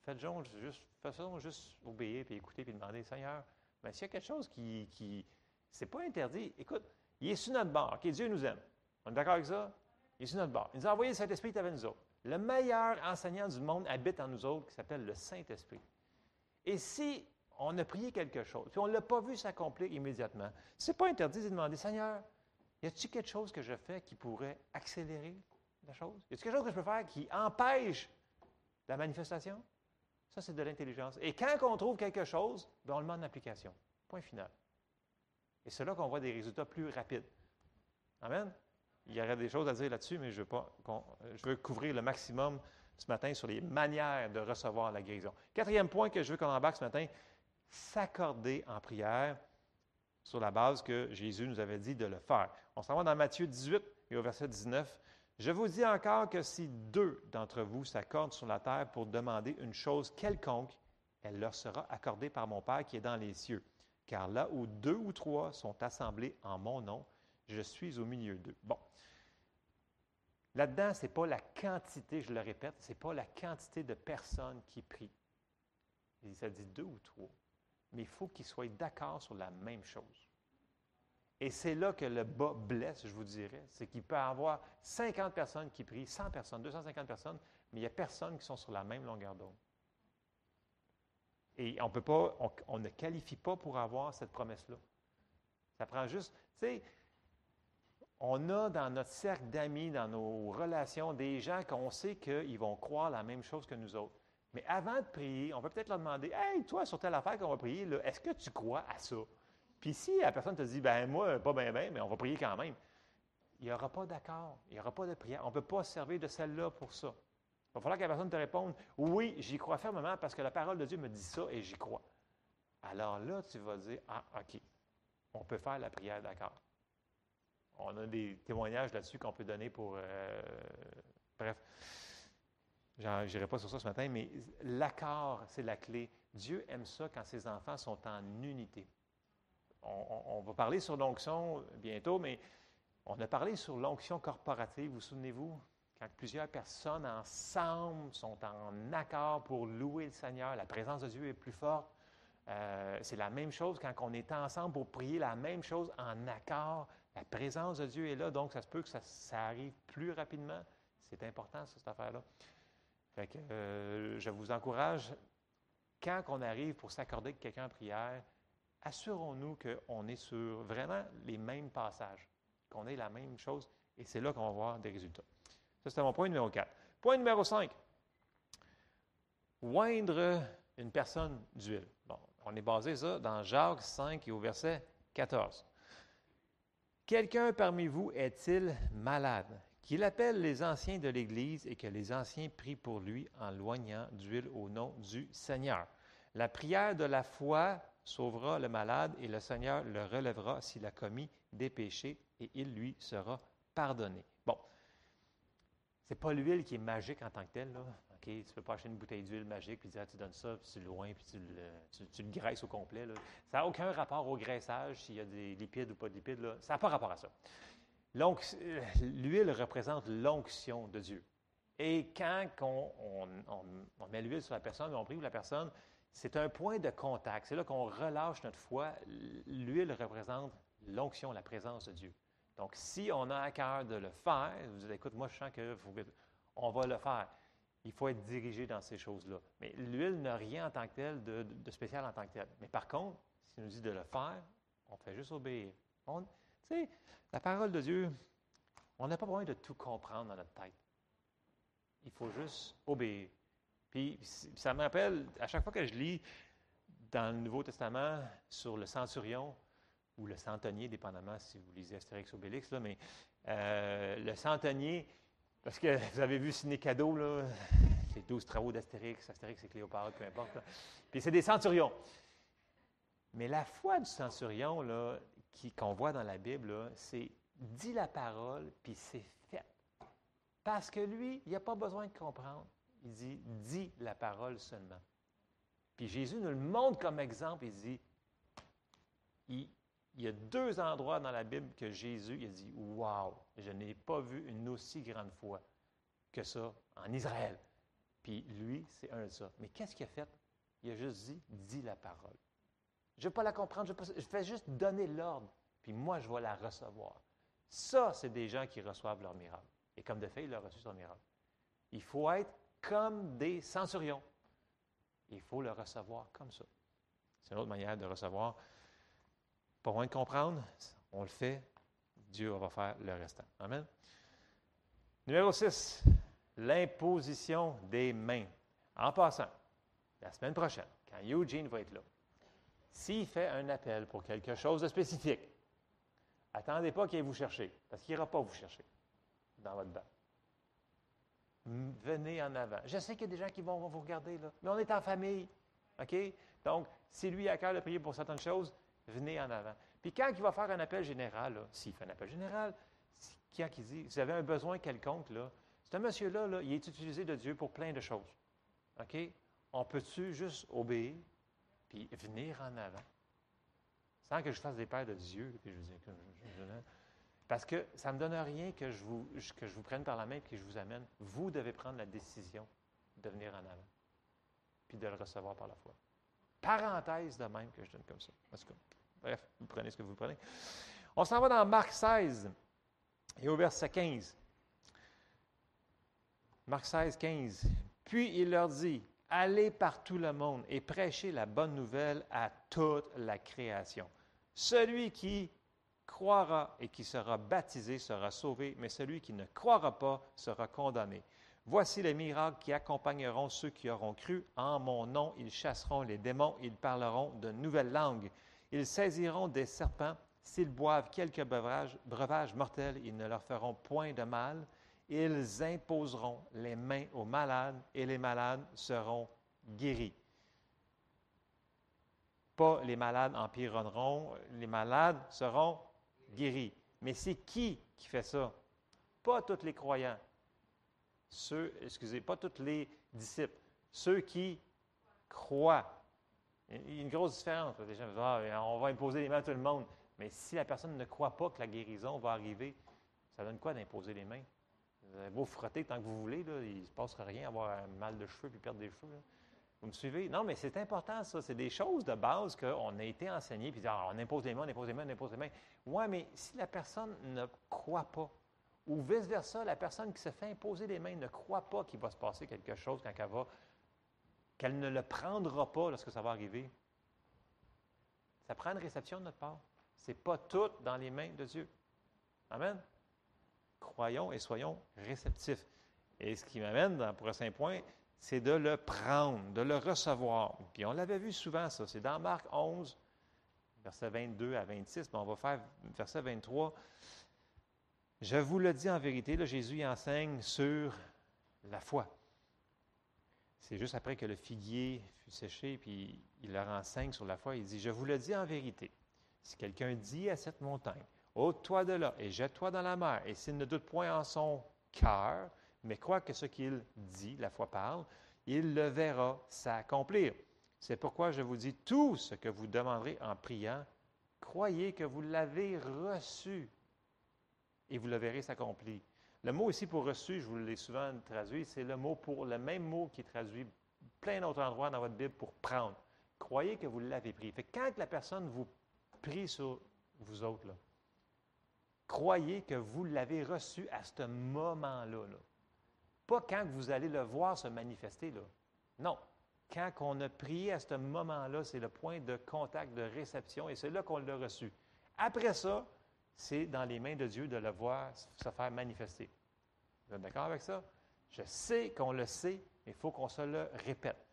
faites juste, faisons juste obéir, puis écouter, puis demander, Seigneur, mais s'il y a quelque chose qui, qui c'est pas interdit, écoute, il est sur notre bord. OK, Dieu nous aime. On est d'accord avec ça? Il est sur notre bord. Il nous a envoyé le Saint-Esprit avec nous autres. Le meilleur enseignant du monde habite en nous autres, qui s'appelle le Saint-Esprit. Et si on a prié quelque chose, puis on ne l'a pas vu s'accomplir immédiatement, ce n'est pas interdit de demander, Seigneur, y a-t-il quelque chose que je fais qui pourrait accélérer la chose? Y a-t-il quelque chose que je peux faire qui empêche la manifestation? Ça, c'est de l'intelligence. Et quand on trouve quelque chose, ben, on le met en application. Point final. Et c'est là qu'on voit des résultats plus rapides. Amen? Il y aurait des choses à dire là-dessus, mais je veux, couvrir le maximum ce matin sur les manières de recevoir la guérison. Quatrième point que je veux qu'on embarque ce matin, s'accorder en prière sur la base que Jésus nous avait dit de le faire. On s'en va dans Matthieu 18 et au verset 19. Je vous dis encore que si deux d'entre vous s'accordent sur la terre pour demander une chose quelconque, elle leur sera accordée par mon Père qui est dans les cieux car là où deux ou trois sont assemblés en mon nom, je suis au milieu d'eux. Bon. Là-dedans, ce n'est pas la quantité, je le répète, ce n'est pas la quantité de personnes qui prient. Ça dit deux ou trois. Mais il faut qu'ils soient d'accord sur la même chose. Et c'est là que le bas blesse, je vous dirais. C'est qu'il peut y avoir 50 personnes qui prient, 100 personnes, 250 personnes, mais il n'y a personne qui sont sur la même longueur d'onde. Et on ne qualifie pas pour avoir cette promesse-là. Ça prend juste, tu sais, on a dans notre cercle d'amis, dans nos relations, des gens qu'on sait qu'ils vont croire la même chose que nous autres. Mais avant de prier, on peut peut-être leur demander Hey, toi, sur telle affaire qu'on va prier, est-ce que tu crois à ça? Puis si la personne te dit Ben, moi, pas bien, bien, mais on va prier quand même, il n'y aura pas d'accord, il n'y aura pas de prière. On ne peut pas servir de celle-là pour ça. Il va falloir que la personne te réponde Oui, j'y crois fermement parce que la parole de Dieu me dit ça et j'y crois. Alors là, tu vas dire Ah, OK, on peut faire la prière d'accord. On a des témoignages là-dessus qu'on peut donner pour. Euh, bref, je n'irai pas sur ça ce matin, mais l'accord, c'est la clé. Dieu aime ça quand ses enfants sont en unité. On, on va parler sur l'onction bientôt, mais on a parlé sur l'onction corporative, vous souvenez-vous? Quand plusieurs personnes ensemble sont en accord pour louer le Seigneur, la présence de Dieu est plus forte. Euh, c'est la même chose quand on est ensemble pour prier la même chose en accord. La présence de Dieu est là, donc ça se peut que ça, arrive plus rapidement. C'est important, cette affaire-là. Euh, je vous encourage quand on arrive pour s'accorder avec quelqu'un en prière, assurons-nous qu'on est sur vraiment les mêmes passages, qu'on ait la même chose, et c'est là qu'on va voir des résultats. C'était mon point numéro 4. Point numéro 5. Oindre une personne d'huile. Bon, on est basé ça dans Jacques 5 et au verset 14. Quelqu'un parmi vous est-il malade? Qu'il appelle les anciens de l'Église et que les anciens prient pour lui en loignant d'huile au nom du Seigneur? La prière de la foi sauvera le malade et le Seigneur le relèvera s'il a commis des péchés et il lui sera pardonné. Bon, c'est pas l'huile qui est magique en tant que telle. Là. Tu ne peux pas acheter une bouteille d'huile magique puis dire tu donnes ça, puis tu loin, puis tu le, tu, le, graisses au complet. Là. Ça n'a aucun rapport au graissage, s'il y a des lipides ou pas de lipides. Là. Ça n'a pas rapport à ça. L'huile représente l'onction de Dieu. Et quand on, on, met l'huile sur la personne, on prie la personne, c'est un point de contact. C'est là qu'on relâche notre foi. L'huile représente l'onction, la présence de Dieu. Donc, si on a à cœur de le faire, vous dites, écoute, moi, je sens qu'on va le faire. Il faut être dirigé dans ces choses-là. Mais l'huile n'a rien en tant que tel de, spécial en tant que tel. Mais par contre, s'il nous dit de le faire, on fait juste obéir. Tu sais, la parole de Dieu, on n'a pas besoin de tout comprendre dans notre tête. Il faut juste obéir. Puis ça me rappelle, à chaque fois que je lis dans le Nouveau Testament sur le centurion ou le centenier, dépendamment si vous lisez Astérix ou Obélix, là, mais euh, le centenier, parce que vous avez vu Ciné Cadeau, là, les douze travaux d'Astérix, Astérix et Cléopâtre, peu importe. Puis c'est des centurions. Mais la foi du centurion, là, qu'on voit dans la Bible, c'est dit la parole, puis c'est fait. Parce que lui, il n'a pas besoin de comprendre. Il dit, dis la parole seulement. Puis Jésus nous le montre comme exemple. Il dit, il, y a deux endroits dans la Bible que Jésus il a dit, Waouh, je n'ai pas vu une aussi grande foi que ça en Israël. Puis lui, c'est un de ça. Mais qu'est-ce qu'il a fait? Il a juste dit, dis la parole. Je ne veux pas la comprendre, je, je fais juste donner l'ordre, puis moi, je vais la recevoir. Ça, c'est des gens qui reçoivent leur miracle. Et comme de fait, il a reçu son miracle. Il faut être comme des centurions. Il faut le recevoir comme ça. C'est une autre manière de recevoir. Pas moins de comprendre, on le fait, Dieu va faire le restant. Amen. Numéro 6, l'imposition des mains. En passant, la semaine prochaine, quand Eugene va être là, s'il fait un appel pour quelque chose de spécifique, attendez pas qu'il vous chercher, parce qu'il n'ira pas vous chercher dans votre banc. Venez en avant. Je sais qu'il y a des gens qui vont, vous regarder, là, mais on est en famille. OK? Donc, si lui a cœur de prier pour certaines choses, venez en avant. Puis quand il va faire un appel général, s'il fait un appel général, quand il dit, vous avez un besoin quelconque, là, un monsieur-là, là, il est utilisé de Dieu pour plein de choses. OK? On peut-tu juste obéir, puis venir en avant? Sans que je fasse des paires de Dieu, puis je vous parce que ça ne me donne rien que je, vous, que je vous prenne par la main et que je vous amène. Vous devez prendre la décision de venir en avant, puis de le recevoir par la foi. Parenthèse de même que je donne comme ça. Bref, vous prenez ce que vous prenez. On s'en va dans Marc 16 et au verset 15. Marc 16, 15. Puis il leur dit, Allez par tout le monde et prêchez la bonne nouvelle à toute la création. Celui qui croira et qui sera baptisé sera sauvé, mais celui qui ne croira pas sera condamné. Voici les miracles qui accompagneront ceux qui auront cru. En mon nom, ils chasseront les démons, ils parleront de nouvelles langues. Ils saisiront des serpents. S'ils boivent quelques breuvages, breuvages mortels, ils ne leur feront point de mal ils imposeront les mains aux malades et les malades seront guéris. Pas les malades empironneront, les malades seront guéris. Mais c'est qui qui fait ça? Pas tous les croyants. Ceux, excusez, pas tous les disciples. Ceux qui croient. Il y a une grosse différence. Les gens disent, ah, on va imposer les mains à tout le monde. Mais si la personne ne croit pas que la guérison va arriver, ça donne quoi d'imposer les mains? Vous avez beau frotter tant que vous voulez, il ne se passera rien, avoir un mal de cheveux puis perdre des cheveux. Vous me suivez? Non, mais c'est important, ça. C'est des choses de base qu'on a été enseignées, puis ah, on impose les mains, on impose les mains, on impose les mains. Oui, mais si la personne ne croit pas, ou vice-versa, la personne qui se fait imposer les mains ne croit pas qu'il va se passer quelque chose quand elle va qu'elle ne le prendra pas lorsque ça va arriver. Ça prend une réception de notre part. Ce n'est pas tout dans les mains de Dieu. Amen. Croyons et soyons réceptifs. Et ce qui m'amène dans, un saint point, c'est de le prendre, de le recevoir. Puis on l'avait vu souvent, ça. C'est dans Marc 11, versets 22 à 26, mais on va faire verset 23. Je vous le dis en vérité, là, Jésus enseigne sur la foi. C'est juste après que le figuier fut séché, puis il leur enseigne sur la foi. Il dit, je vous le dis en vérité, si quelqu'un dit à cette montagne, ôte-toi de là et jette-toi dans la mer, et s'il ne doute point en son cœur, mais croit que ce qu'il dit, la foi parle, il le verra s'accomplir. C'est pourquoi je vous dis tout ce que vous demanderez en priant, croyez que vous l'avez reçu et vous le verrez s'accomplir. Le mot ici pour reçu, je vous l'ai souvent traduit, c'est le mot pour le même mot qui est traduit plein d'autres endroits dans votre Bible pour prendre. Croyez que vous l'avez pris. Fait quand la personne vous prie sur vous autres, croyez que vous l'avez reçu à ce moment-là. Pas quand vous allez le voir se manifester. Là. Non. Quand on a prié à ce moment-là, c'est le point de contact, de réception, et c'est là qu'on l'a reçu. Après ça, c'est dans les mains de Dieu de le voir se faire manifester. Vous êtes d'accord avec ça? Je sais qu'on le sait, mais il faut qu'on se le répète.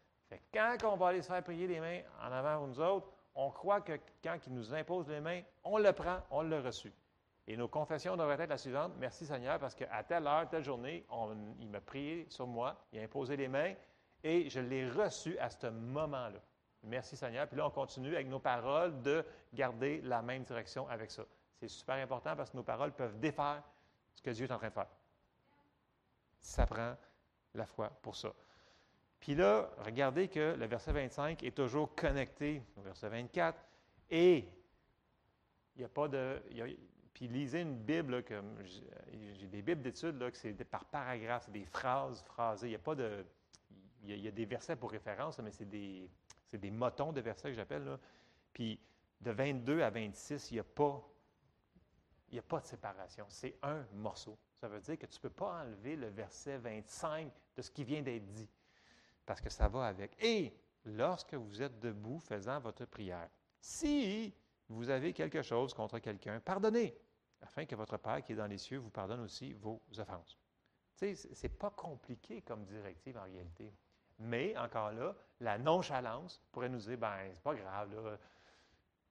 Quand on va aller se faire prier les mains en avant ou nous autres, on croit que quand il nous impose les mains, on le prend, on l'a reçu. Et nos confessions devraient être la suivante. Merci Seigneur, parce qu'à telle heure, telle journée, il m'a prié sur moi, il a imposé les mains, et je l'ai reçu à ce moment-là. Merci Seigneur. Puis là, on continue avec nos paroles de garder la même direction avec ça. C'est super important parce que nos paroles peuvent défaire ce que Dieu est en train de faire. Ça prend la foi pour ça. Puis là, regardez que le verset 25 est toujours connecté au verset 24 et il n'y a pas de. puis lisez une Bible, j'ai des Bibles d'études, que c'est par paragraphe, c'est des phrases phrasées. Il n'y a pas de. Il y, a, des versets pour référence, mais c'est des, des motons de versets que j'appelle. Puis de 22 à 26, il n'y a pas il n'y a pas de séparation. C'est un morceau. Ça veut dire que tu ne peux pas enlever le verset 25 de ce qui vient d'être dit, parce que ça va avec. Et lorsque vous êtes debout faisant votre prière, si vous avez quelque chose contre quelqu'un, pardonnez, afin que votre Père qui est dans les cieux vous pardonne aussi vos offenses. Tu sais, ce n'est pas compliqué comme directive en réalité. Mais, encore là, la nonchalance pourrait nous dire, ben, c'est pas grave,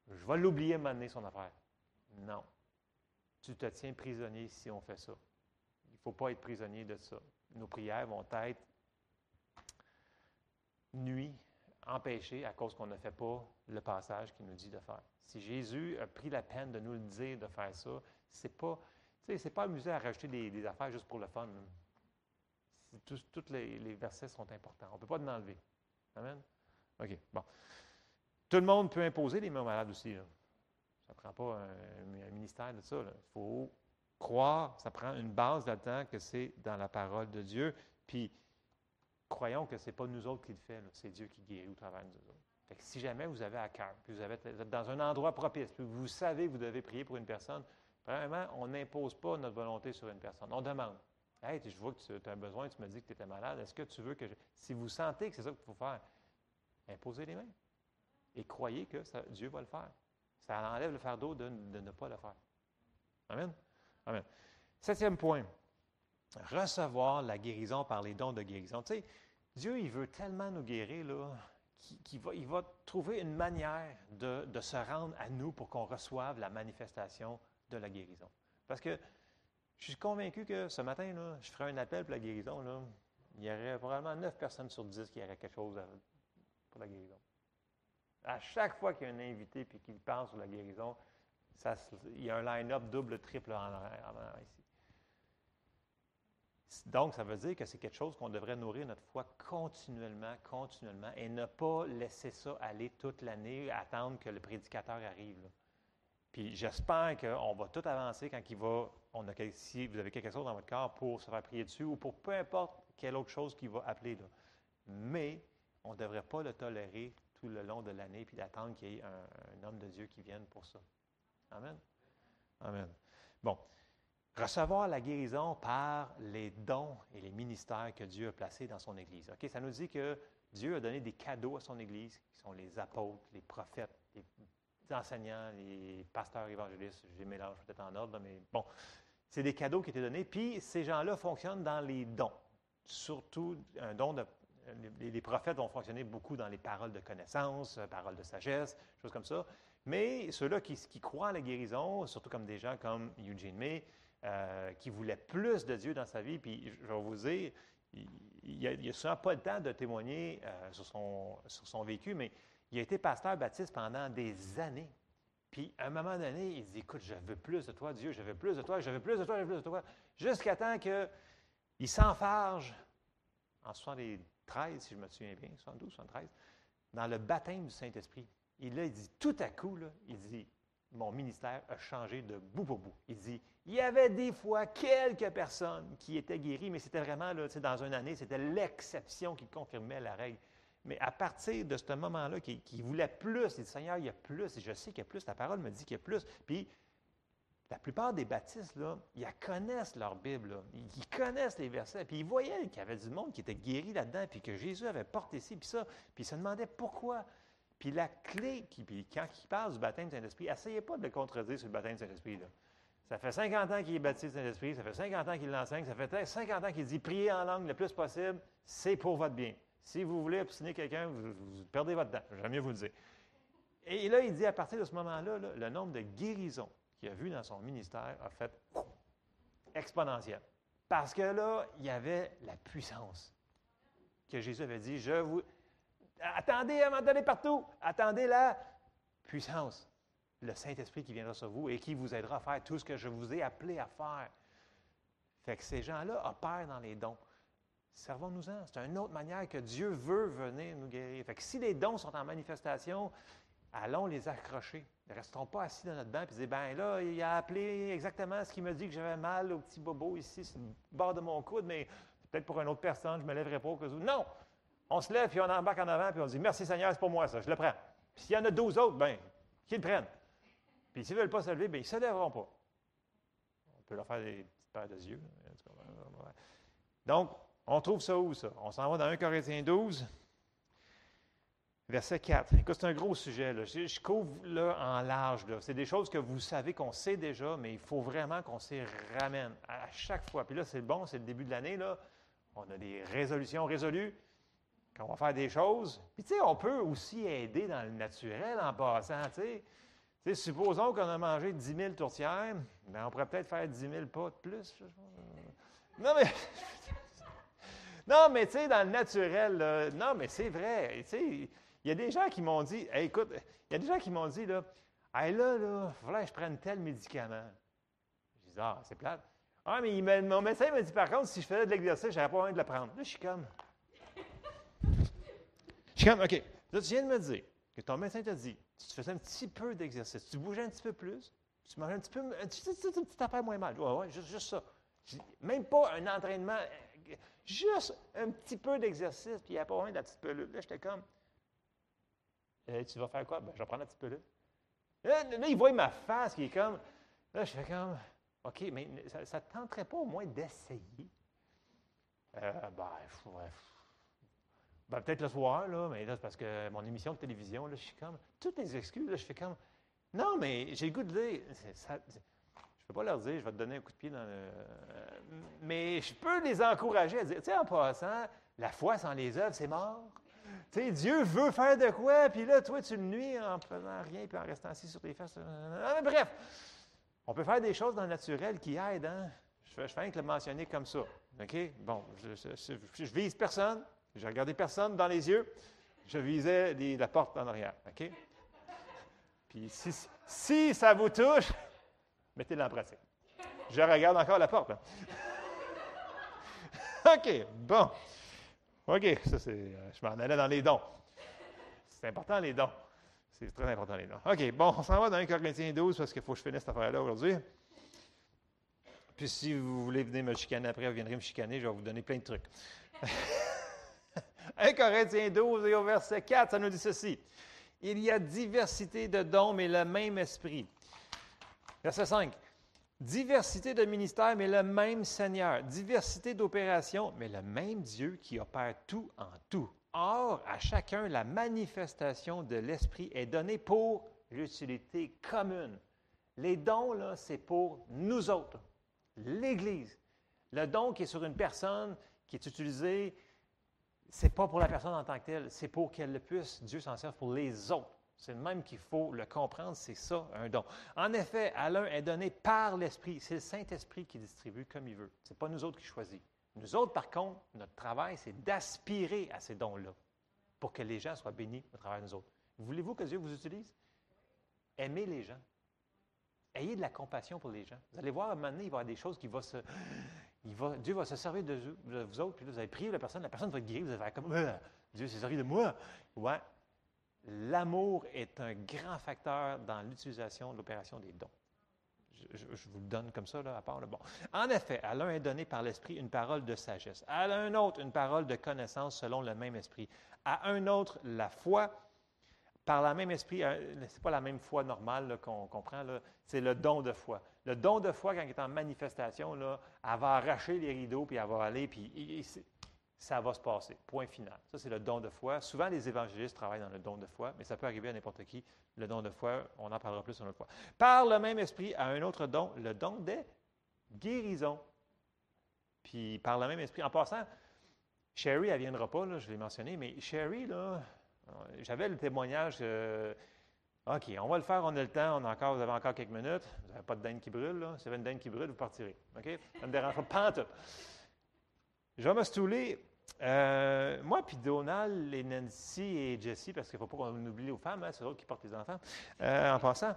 je vais l'oublier à son affaire. Non tu te tiens prisonnier si on fait ça. Il ne faut pas être prisonnier de ça. Nos prières vont être nuit, empêchées à cause qu'on ne fait pas le passage qu'il nous dit de faire. Si Jésus a pris la peine de nous le dire de faire ça, c'est pas, c'est pas amusé à rajouter des, affaires juste pour le fun. Tous, les, versets sont importants. On ne peut pas l'enlever. Amen? OK, bon. Tout le monde peut imposer les mains malades aussi. Là. Ça ne prend pas un, ministère de ça. Il faut croire, ça prend une base là-dedans que c'est dans la parole de Dieu. Puis, croyons que ce n'est pas nous autres qui le fait, c'est Dieu qui guérit au travers de nous autres. Fait que si jamais vous avez à cœur, puis vous, êtes dans un endroit propice, puis vous savez que vous devez prier pour une personne, vraiment, on n'impose pas notre volonté sur une personne. On demande. Hey, je vois que tu as un besoin, tu me dis que tu étais malade. Est-ce que tu veux que je. Si vous sentez que c'est ça qu'il faut faire, imposez les mains. Et croyez que Dieu va le faire. Ça enlève le fardeau de, de ne pas le faire. Amen? Amen. Septième point. Recevoir la guérison par les dons de guérison. Tu sais, Dieu, il veut tellement nous guérir, là, qu'il va, trouver une manière de, de se rendre à nous pour qu'on reçoive la manifestation de la guérison. Parce que je suis convaincu que ce matin, là, je ferai un appel pour la guérison. Là, il y aurait probablement 9 personnes sur 10 qui auraient quelque chose pour la guérison. À chaque fois qu'il y a un invité et qu'il parle sur la guérison, il y a un line-up double, triple en, en, ici. Donc, ça veut dire que c'est quelque chose qu'on devrait nourrir notre foi continuellement, continuellement, et ne pas laisser ça aller toute l'année, attendre que le prédicateur arrive. Puis j'espère qu'on va tout avancer quand il va, si vous avez quelque chose dans votre corps pour se faire prier dessus ou pour peu importe quelle autre chose qui va appeler. Mais on ne devrait pas le tolérer le long de l'année, puis d'attendre qu'il y ait un, homme de Dieu qui vienne pour ça. Amen. Amen. Bon. recevoir la guérison par les dons et les ministères que Dieu a placés dans son Église. Ok, Ça nous dit que Dieu a donné des cadeaux à son Église, qui sont les apôtres, les prophètes, les enseignants, les pasteurs évangélistes. Je les mélange peut-être en ordre, mais bon, c'est des cadeaux qui étaient donnés. Puis ces gens-là fonctionnent dans les dons. Surtout un don de. Les, prophètes vont fonctionner beaucoup dans les paroles de connaissance, euh, paroles de sagesse, choses comme ça. Mais ceux-là qui, croient à la guérison, surtout comme des gens comme Eugene May, euh, qui voulait plus de Dieu dans sa vie. Puis je vais vous dire, il n'a souvent pas le temps de témoigner euh, sur, son, sur son vécu, mais il a été pasteur baptiste pendant des années. Puis à un moment donné, il dit Écoute, je veux plus de toi, Dieu, je veux plus de toi, je veux plus de toi, je veux plus de toi. Jusqu'à temps qu'il s'enfarge en 73, si je me souviens bien, 72, 73, dans le baptême du Saint-Esprit. Et là, il dit Tout à coup, là, il dit mon ministère a changé de bout pour bout. Il dit, il y avait des fois quelques personnes qui étaient guéries, mais c'était vraiment, là, dans une année, c'était l'exception qui confirmait la règle. Mais à partir de ce moment-là, qui, voulait plus, il dit, Seigneur, il y a plus, et je sais qu'il y a plus, ta parole me dit qu'il y a plus. Puis, la plupart des baptistes, là, ils connaissent leur Bible, ils connaissent les versets, puis ils voyaient qu'il y avait du monde qui était guéri là-dedans, puis que Jésus avait porté ci, puis ça, puis ils se demandaient pourquoi. Puis la clé, puis quand il parle du baptême du Saint-Esprit, essayez pas de le contredire sur le baptême du Saint-Esprit. Ça fait 50 ans qu'il est baptisé du Saint-Esprit, ça fait 50 ans qu'il l'enseigne, ça fait 50 ans qu'il dit priez en langue le plus possible, c'est pour votre bien. Si vous voulez obstiner quelqu'un, vous, perdez votre temps. J'aime mieux vous le dire. Et là, il dit à partir de ce moment-là, le nombre de guérisons a vu dans son ministère a fait exponentiel. Parce que là, il y avait la puissance que Jésus avait dit, je vous, Attendez à donné partout. Attendez la puissance. Le Saint-Esprit qui viendra sur vous et qui vous aidera à faire tout ce que je vous ai appelé à faire. Fait que ces gens-là opèrent dans les dons. Servons-nous-en. C'est une autre manière que Dieu veut venir nous guérir. Fait que si les dons sont en manifestation, allons les accrocher. Ne restons pas assis dans notre banc et dire ben là, il a appelé exactement ce qui me dit que j'avais mal au petit bobo ici, sur le bord de mon coude, mais peut-être pour une autre personne, je ne me lèverai pas au cas où. Non! On se lève, puis on embarque en avant, puis on dit Merci Seigneur, c'est pour moi ça, je le prends. Puis s'il y en a 12 autres, bien, qu'ils le prennent. Puis s'ils ne veulent pas se lever, bien, ils ne se lèveront pas. On peut leur faire des petites paires de yeux. Donc, on trouve ça où, ça? On s'en va dans 1 Corinthiens 12, verset 4. Écoute, c'est un gros sujet. Là. Je, couvre là en large. C'est des choses que vous savez qu'on sait déjà, mais il faut vraiment qu'on s'y ramène à chaque fois. Puis là, c'est bon, c'est le début de l'année. Là. On a des résolutions résolues quand on va faire des choses. Puis, tu sais, on peut aussi aider dans le naturel en passant, tu sais. supposons qu'on a mangé 10 000 tourtières, bien, on pourrait peut-être faire 10 000 pas de plus. Non, mais... non, mais tu sais, dans le naturel, non, mais c'est vrai. Tu sais, il y a des gens qui m'ont dit, écoute, il y a des gens qui m'ont dit, là, hey, là, là, il que je prenne tel médicament. Je dis, ah, c'est plate. Ah, mais mon médecin m'a dit, par contre, si je faisais de l'exercice, je n'aurais pas envie de le prendre. Là, je suis comme, je suis comme, OK, là, tu viens de me dire que ton médecin t'a dit, tu faisais un petit peu d'exercice, tu bougeais un petit peu plus, tu mangeais un petit peu, un petit, affaire moins mal. Ouais, ouais, juste, ça. Même pas un entraînement, juste un petit peu d'exercice, puis il n'y a pas moins de la petite pelule. Là, j'étais comme, eh, tu vas faire quoi? Ben, je vais prendre la petite pelule. Là, là, il voit ma face qui est comme, là, je fais comme, OK, mais ça ne te tenterait pas au moins d'essayer? Euh, ben, ouais, ben, peut-être le soir, là, mais là, c'est parce que mon émission de télévision, là, je suis comme. Toutes les excuses, là, je fais comme. Non, mais j'ai le goût de dire. je ne peux pas leur dire, je vais te donner un coup de pied dans le. mais je peux les encourager à dire, tu sais, en passant, la foi sans les œuvres, c'est mort. Tu sais, Dieu veut faire de quoi, puis là, toi, tu le nuis en faisant rien, puis en restant assis sur tes fesses. Bref, on peut faire des choses dans le naturel qui aident, hein? Je fais, je fais que le mentionner comme ça. OK? Bon, je, je, je vise personne. J'ai regardé personne dans les yeux. Je visais la porte en arrière. OK? Puis si, ça vous touche, mettez-le en pratique. Je regarde encore la porte. Hein. OK, bon. OK, ça c'est. Euh, je m'en allais dans les dons. C'est important les dons. C'est très important les dons. OK, bon, on s'en va dans 1 Corinthiens 12 parce qu'il faut que je finisse cette affaire-là aujourd'hui. Puis si vous voulez venir me chicaner après, vous viendrez me chicaner, je vais vous donner plein de trucs. 1 Corinthiens 12 et au verset 4, ça nous dit ceci. Il y a diversité de dons, mais le même esprit. Verset 5. Diversité de ministères, mais le même Seigneur. Diversité d'opérations, mais le même Dieu qui opère tout en tout. Or, à chacun, la manifestation de l'Esprit est donnée pour l'utilité commune. Les dons, là, c'est pour nous autres, l'Église. Le don qui est sur une personne, qui est utilisé, c'est pas pour la personne en tant que telle, c'est pour qu'elle le puisse, Dieu s'en serve pour les autres. C'est le même qu'il faut le comprendre, c'est ça, un don. En effet, à est donné par l'Esprit. C'est le Saint-Esprit qui distribue comme il veut. Ce n'est pas nous autres qui choisissons. Nous autres, par contre, notre travail, c'est d'aspirer à ces dons-là pour que les gens soient bénis au travers de nous autres. Voulez-vous que Dieu vous utilise? Aimez les gens. Ayez de la compassion pour les gens. Vous allez voir, à un moment donné, il va y avoir des choses qui vont se. Dieu va se servir de, vous autres, puis là, vous allez prier la personne, la personne va être guérie, vous allez faire comme Dieu s'est servi de moi. Ouais, L'amour est un grand facteur dans l'utilisation de l'opération des dons. Je, vous le donne comme ça, là, à part le bon. En effet, à l'un est donné par l'Esprit une parole de sagesse, à un autre une parole de connaissance selon le même Esprit, à un autre la foi par le même esprit, ce n'est pas la même foi normale qu'on comprend, c'est le don de foi. Le don de foi, quand il est en manifestation, là, elle va arracher les rideaux, puis elle va aller, puis ça va se passer. Point final. Ça, c'est le don de foi. Souvent, les évangélistes travaillent dans le don de foi, mais ça peut arriver à n'importe qui. Le don de foi, on en parlera plus une autre fois. Par le même esprit, à un autre don, le don des guérisons. Puis, par le même esprit, en passant, Sherry, elle ne viendra pas, là, je l'ai mentionné, mais Sherry, là, j'avais le témoignage. OK, on va le faire, on a le temps, on a encore, vous avez encore quelques minutes. Vous n'avez pas de dinde qui brûle, là. Si vous avez une dinde qui brûle, vous partirez. OK? Ça ne me dérange pas. Pente. Jean Mastoulé, euh, moi, puis Donald et Nancy et Jessie, parce qu'il ne faut pas qu'on oublie aux femmes, hein, c'est eux qui portent les enfants, euh, en passant,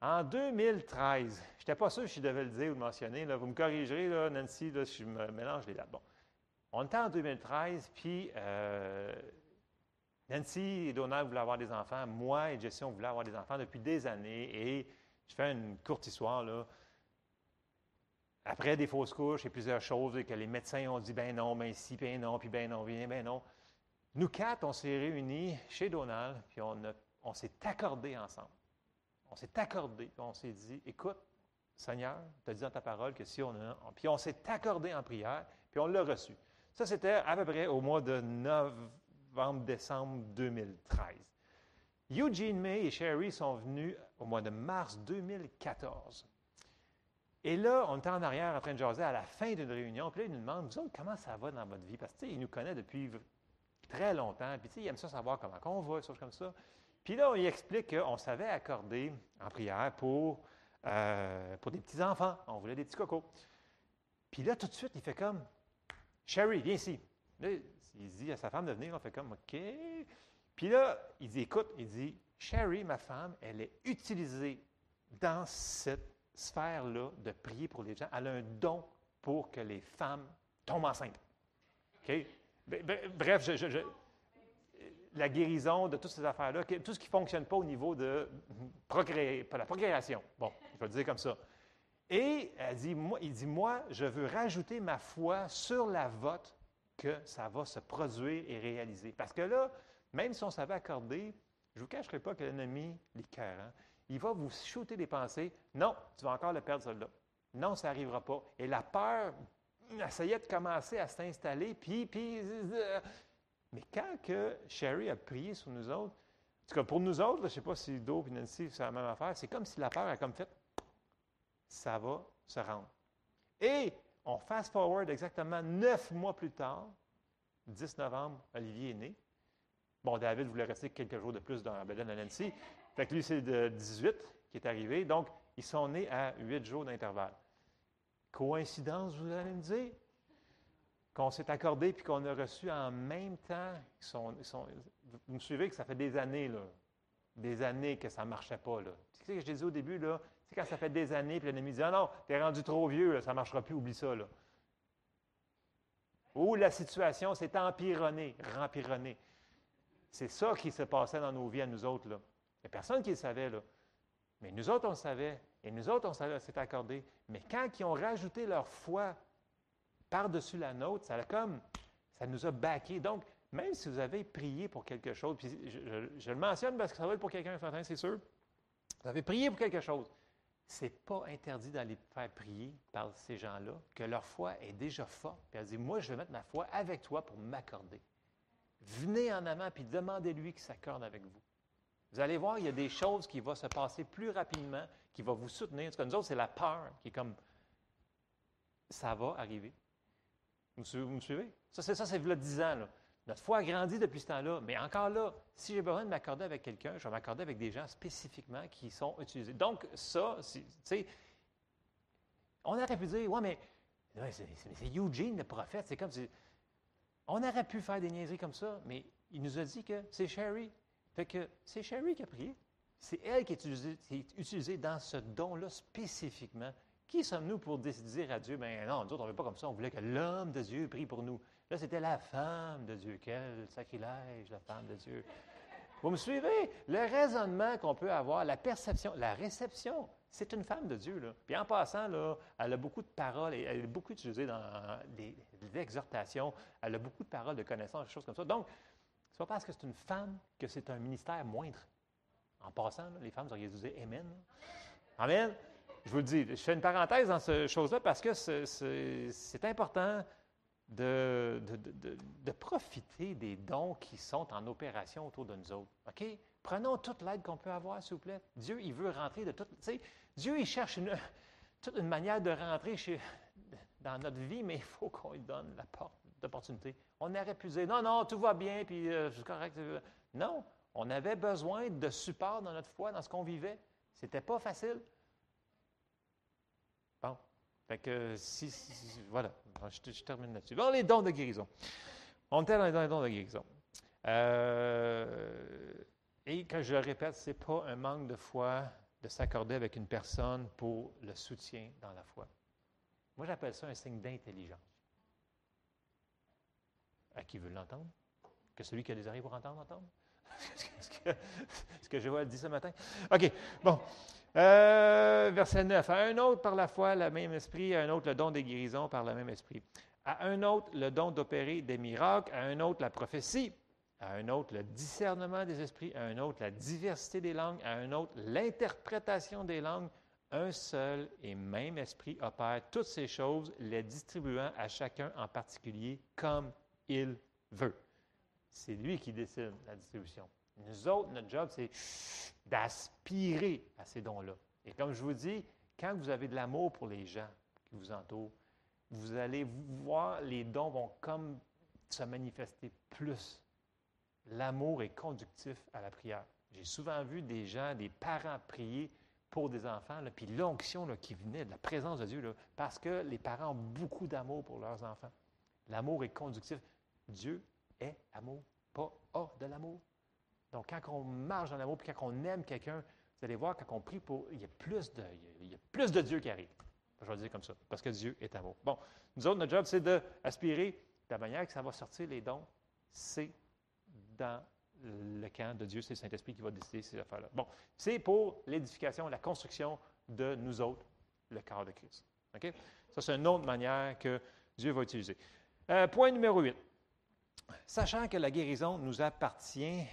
en 2013, je n'étais pas sûr si je devais le dire ou le mentionner, vous me corrigerez, Nancy, si je me mélange les dates. Bon, on était en 2013, puis euh, Nancy et Donald voulaient avoir des enfants, moi et Jessie, on voulait avoir des enfants depuis des années, et je fais une courte histoire, là, après des fausses couches et plusieurs choses, et que les médecins ont dit ben non, ben si, ben non, puis ben non, ben, non. Nous quatre, on s'est réunis chez Donald, puis on, on s'est accordés ensemble. On s'est accordés, puis on s'est dit écoute, Seigneur, tu as dit dans ta parole que si on a. Puis on s'est accordé en prière, puis on l'a reçu. Ça, c'était à peu près au mois de novembre-décembre 2013. Eugene May et Sherry sont venus au mois de mars 2014. Et là, on était en arrière en train de jaser à la fin d'une réunion. Puis là, il nous demande, vous autres, comment ça va dans votre vie? Parce qu'il nous connaît depuis très longtemps. Puis, il aime ça savoir comment on va, des choses comme ça. Puis là, on lui explique qu'on savait accorder en prière pour, euh, pour des petits-enfants. On voulait des petits cocos. Puis là, tout de suite, il fait comme, Sherry, viens ici. Là, il dit à sa femme de venir. On fait comme, OK. Puis là, il dit, écoute, il dit, Sherry, ma femme, elle est utilisée dans cette sphère-là de prier pour les gens, elle a un don pour que les femmes tombent enceintes. OK? Bref, la guérison de toutes ces affaires-là, tout ce qui ne fonctionne pas au niveau de la procréation. Bon, je vais le dire comme ça. Et elle dit, il dit, moi, je veux rajouter ma foi sur la vôtre que ça va se produire et réaliser. Parce que là, même si on savait accorder, je ne vous cacherai pas que l'ennemi, les cœurs, hein, il va vous shooter des pensées. Non, tu vas encore le perdre, celle-là. Non, ça n'arrivera pas. Et la peur essayait de commencer à s'installer, puis, puis. Euh, mais quand que Sherry a prié sur nous autres, en tout cas pour nous autres, je ne sais pas si Do et Nancy, c'est la même affaire, c'est comme si la peur a comme fait, ça va se rendre. Et on fast forward exactement neuf mois plus tard, 10 novembre, Olivier est né. Bon, David voulait rester quelques jours de plus dans la Nancy, fait que lui, c'est de 18 qui est arrivé. Donc, ils sont nés à 8 jours d'intervalle. Coïncidence, vous allez me dire? Qu'on s'est accordé puis qu'on a reçu en même temps. sont, vous me suivez que ça fait des années, là. Des années que ça ne marchait pas, là. Tu sais ce que je disais au début, là? C'est quand ça fait des années, puis l'ennemi dit Ah non, t'es rendu trop vieux, ça ne marchera plus, oublie ça, là. Ou la situation s'est empironnée, rempironnée. C'est ça qui se passait dans nos vies à nous autres, là. Il n'y a personne qui le savait, là. Mais nous autres, on le savait. Et nous autres, on s'est accordé. Mais quand ils ont rajouté leur foi par-dessus la nôtre, ça a comme, ça nous a baqué. Donc, même si vous avez prié pour quelque chose, puis je, le mentionne parce que ça va être pour quelqu'un ce matin, c'est sûr. Vous avez prié pour quelque chose. c'est pas interdit d'aller faire prier par ces gens-là, que leur foi est déjà forte. Puis elle dit, moi, je vais mettre ma foi avec toi pour m'accorder. Venez en avant, puis demandez-lui qu'il s'accorde avec vous. Vous allez voir, il y a des choses qui vont se passer plus rapidement, qui vont vous soutenir. Ce que nous autres, c'est la peur qui est comme, ça va arriver. Vous, me suivez? Ça, c'est ça, c'est le 10 ans. Là. Notre foi a grandi depuis ce temps-là. Mais encore là, si j'ai besoin de m'accorder avec quelqu'un, je vais m'accorder avec des gens spécifiquement qui sont utilisés. Donc, ça, tu sais, on aurait pu dire, ouais, mais c'est Eugene, le prophète. C'est comme si. On aurait pu faire des niaiseries comme ça, mais il nous a dit que c'est Sherry. Fait que c'est Sherry qui a prié. C'est elle qui est utilisée, dans ce don-là spécifiquement. Qui sommes-nous pour dire à Dieu, ben non, nous on ne veut pas comme ça, on voulait que l'homme de Dieu prie pour nous. Là, c'était la femme de Dieu. Quel sacrilège, la femme de Dieu. Vous me suivez? Le raisonnement qu'on peut avoir, la perception, la réception, c'est une femme de Dieu. Puis en passant, là, elle a beaucoup de paroles, et elle est beaucoup utilisée dans des, exhortations, elle a beaucoup de paroles de connaissances, des choses comme ça. Donc, ce n'est pas parce que c'est une femme que c'est un ministère moindre. En passant, les femmes auraient dû dire Amen. Amen. Je vous le dis, je fais une parenthèse dans ce chose-là parce que c'est important de, profiter des dons qui sont en opération autour de nous autres. OK? Prenons toute l'aide qu'on peut avoir, s'il vous plaît. Dieu, il veut rentrer de tout. Dieu, il cherche une, toute une manière de rentrer chez, dans notre vie, mais il faut qu'on lui donne la porte d'opportunité. On aurait pu dire non, non, tout va bien, puis euh, c'est correct. Non, on avait besoin de support dans notre foi, dans ce qu'on vivait. C'était pas facile. Bon. Fait que, si, voilà, je, termine là-dessus. Bon, les dons de guérison. On était dans les dons de guérison. Euh, et quand je le répète, ce n'est pas un manque de foi de s'accorder avec une personne pour le soutien dans la foi. Moi, j'appelle ça un signe d'intelligence. À qui veut l'entendre? Que celui qui a des oreilles pour entendre, entendre? ce, que, ce que vois dit ce matin? OK, bon. Euh, verset 9. À un autre par la foi, le même esprit. À un autre, le don des guérisons par le même esprit. À un autre, le don d'opérer des miracles. À un autre, la prophétie. À un autre, le discernement des esprits. À un autre, la diversité des langues. À un autre, l'interprétation des langues. Un seul et même esprit opère toutes ces choses, les distribuant à chacun en particulier comme il veut. C'est lui qui décide la distribution. Nous autres, notre job, c'est d'aspirer à ces dons-là. Et comme je vous dis, quand vous avez de l'amour pour les gens qui vous entourent, vous allez voir, les dons vont comme se manifester plus. L'amour est conductif à la prière. J'ai souvent vu des gens, des parents prier pour des enfants, puis l'onction qui venait de la présence de Dieu, parce que les parents ont beaucoup d'amour pour leurs enfants. L'amour est conductif. Dieu est amour, pas a de l'amour. Donc, quand on marche dans l'amour, puis quand on aime quelqu'un, vous allez voir, quand on prie pour, il y a plus de, il y a plus de Dieu qui arrive. Je vais le dire comme ça, parce que Dieu est amour. Bon, nous autres, notre job, c'est d'aspirer, de la manière que ça va sortir les dons, c'est dans le camp de Dieu, c'est le Saint-Esprit qui va décider ces affaires-là. Bon, c'est pour l'édification, la construction de nous autres, le corps de Christ. OK? Ça, c'est une autre manière que Dieu va utiliser. Euh, point numéro 8. Sachant que la guérison nous appartient,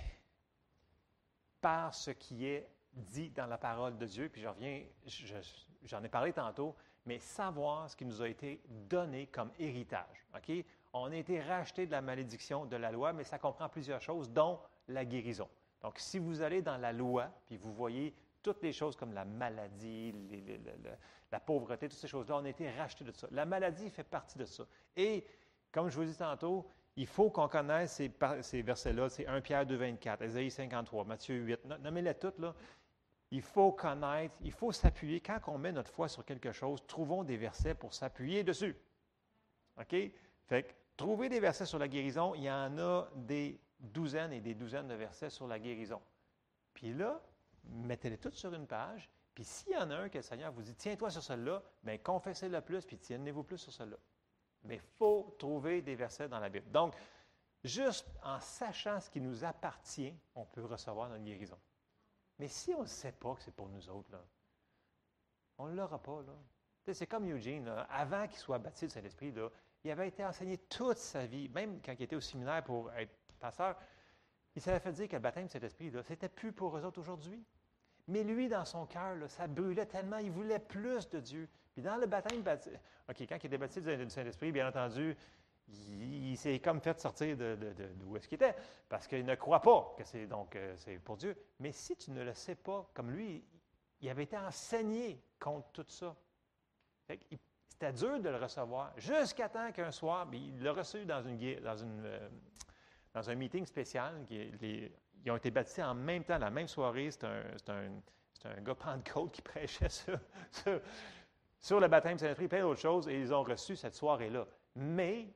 par ce qui est dit dans la parole de Dieu, puis je reviens, j'en ai parlé tantôt, mais savoir ce qui nous a été donné comme héritage. On a été racheté de la malédiction de la loi, mais ça comprend plusieurs choses, dont la guérison. Donc, si vous allez dans la loi, puis vous voyez toutes les choses comme la maladie, la pauvreté, toutes ces choses-là, on a été racheté de ça. La maladie fait partie de ça. Et, comme je vous dis tantôt, il faut qu'on connaisse ces, versets-là. C'est 1 Pierre 2, 24, Ésaïe 53, Matthieu 8. Nommez-les toutes, là. Il faut connaître, il faut s'appuyer. Quand on met notre foi sur quelque chose, trouvons des versets pour s'appuyer dessus. OK? Fait que, trouver des versets sur la guérison, il y en a des douzaines et des douzaines de versets sur la guérison. Puis là, mettez-les toutes sur une page. Puis s'il y en a un que le Seigneur vous dit, tiens-toi sur celle-là, bien confessez-le plus, puis tienez-vous plus sur celle-là. Mais il faut trouver des versets dans la Bible. Donc, juste en sachant ce qui nous appartient, on peut recevoir notre guérison. Mais si on ne sait pas que c'est pour nous autres, là, on ne l'aura pas. C'est comme Eugene, avant qu'il soit baptisé de Saint-Esprit, il avait été enseigné toute sa vie, même quand il était au séminaire pour être pasteur, il s'avait fait dire que le baptême de Saint-Esprit, ce n'était plus pour eux autres aujourd'hui. Mais lui, dans son cœur, ça brûlait tellement, il voulait plus de Dieu. Puis dans le baptême, OK, quand il était baptisé du Saint-Esprit, bien entendu, il, s'est comme fait sortir de, d'où est-ce qu'il était, parce qu'il ne croit pas que c'est donc euh, c'est pour Dieu. Mais si tu ne le sais pas, comme lui, il avait été enseigné contre tout ça. C'était dur de le recevoir, jusqu'à temps qu'un soir, bien, il l'a reçu dans, une, dans, une, euh, dans un meeting spécial. qui les- ils ont été baptisés en même temps, la même soirée. C'est un, un, un gars Pentecôte qui prêchait sur, sur, le baptême du Saint-Esprit, plein d'autres choses, et ils ont reçu cette soirée-là. Mais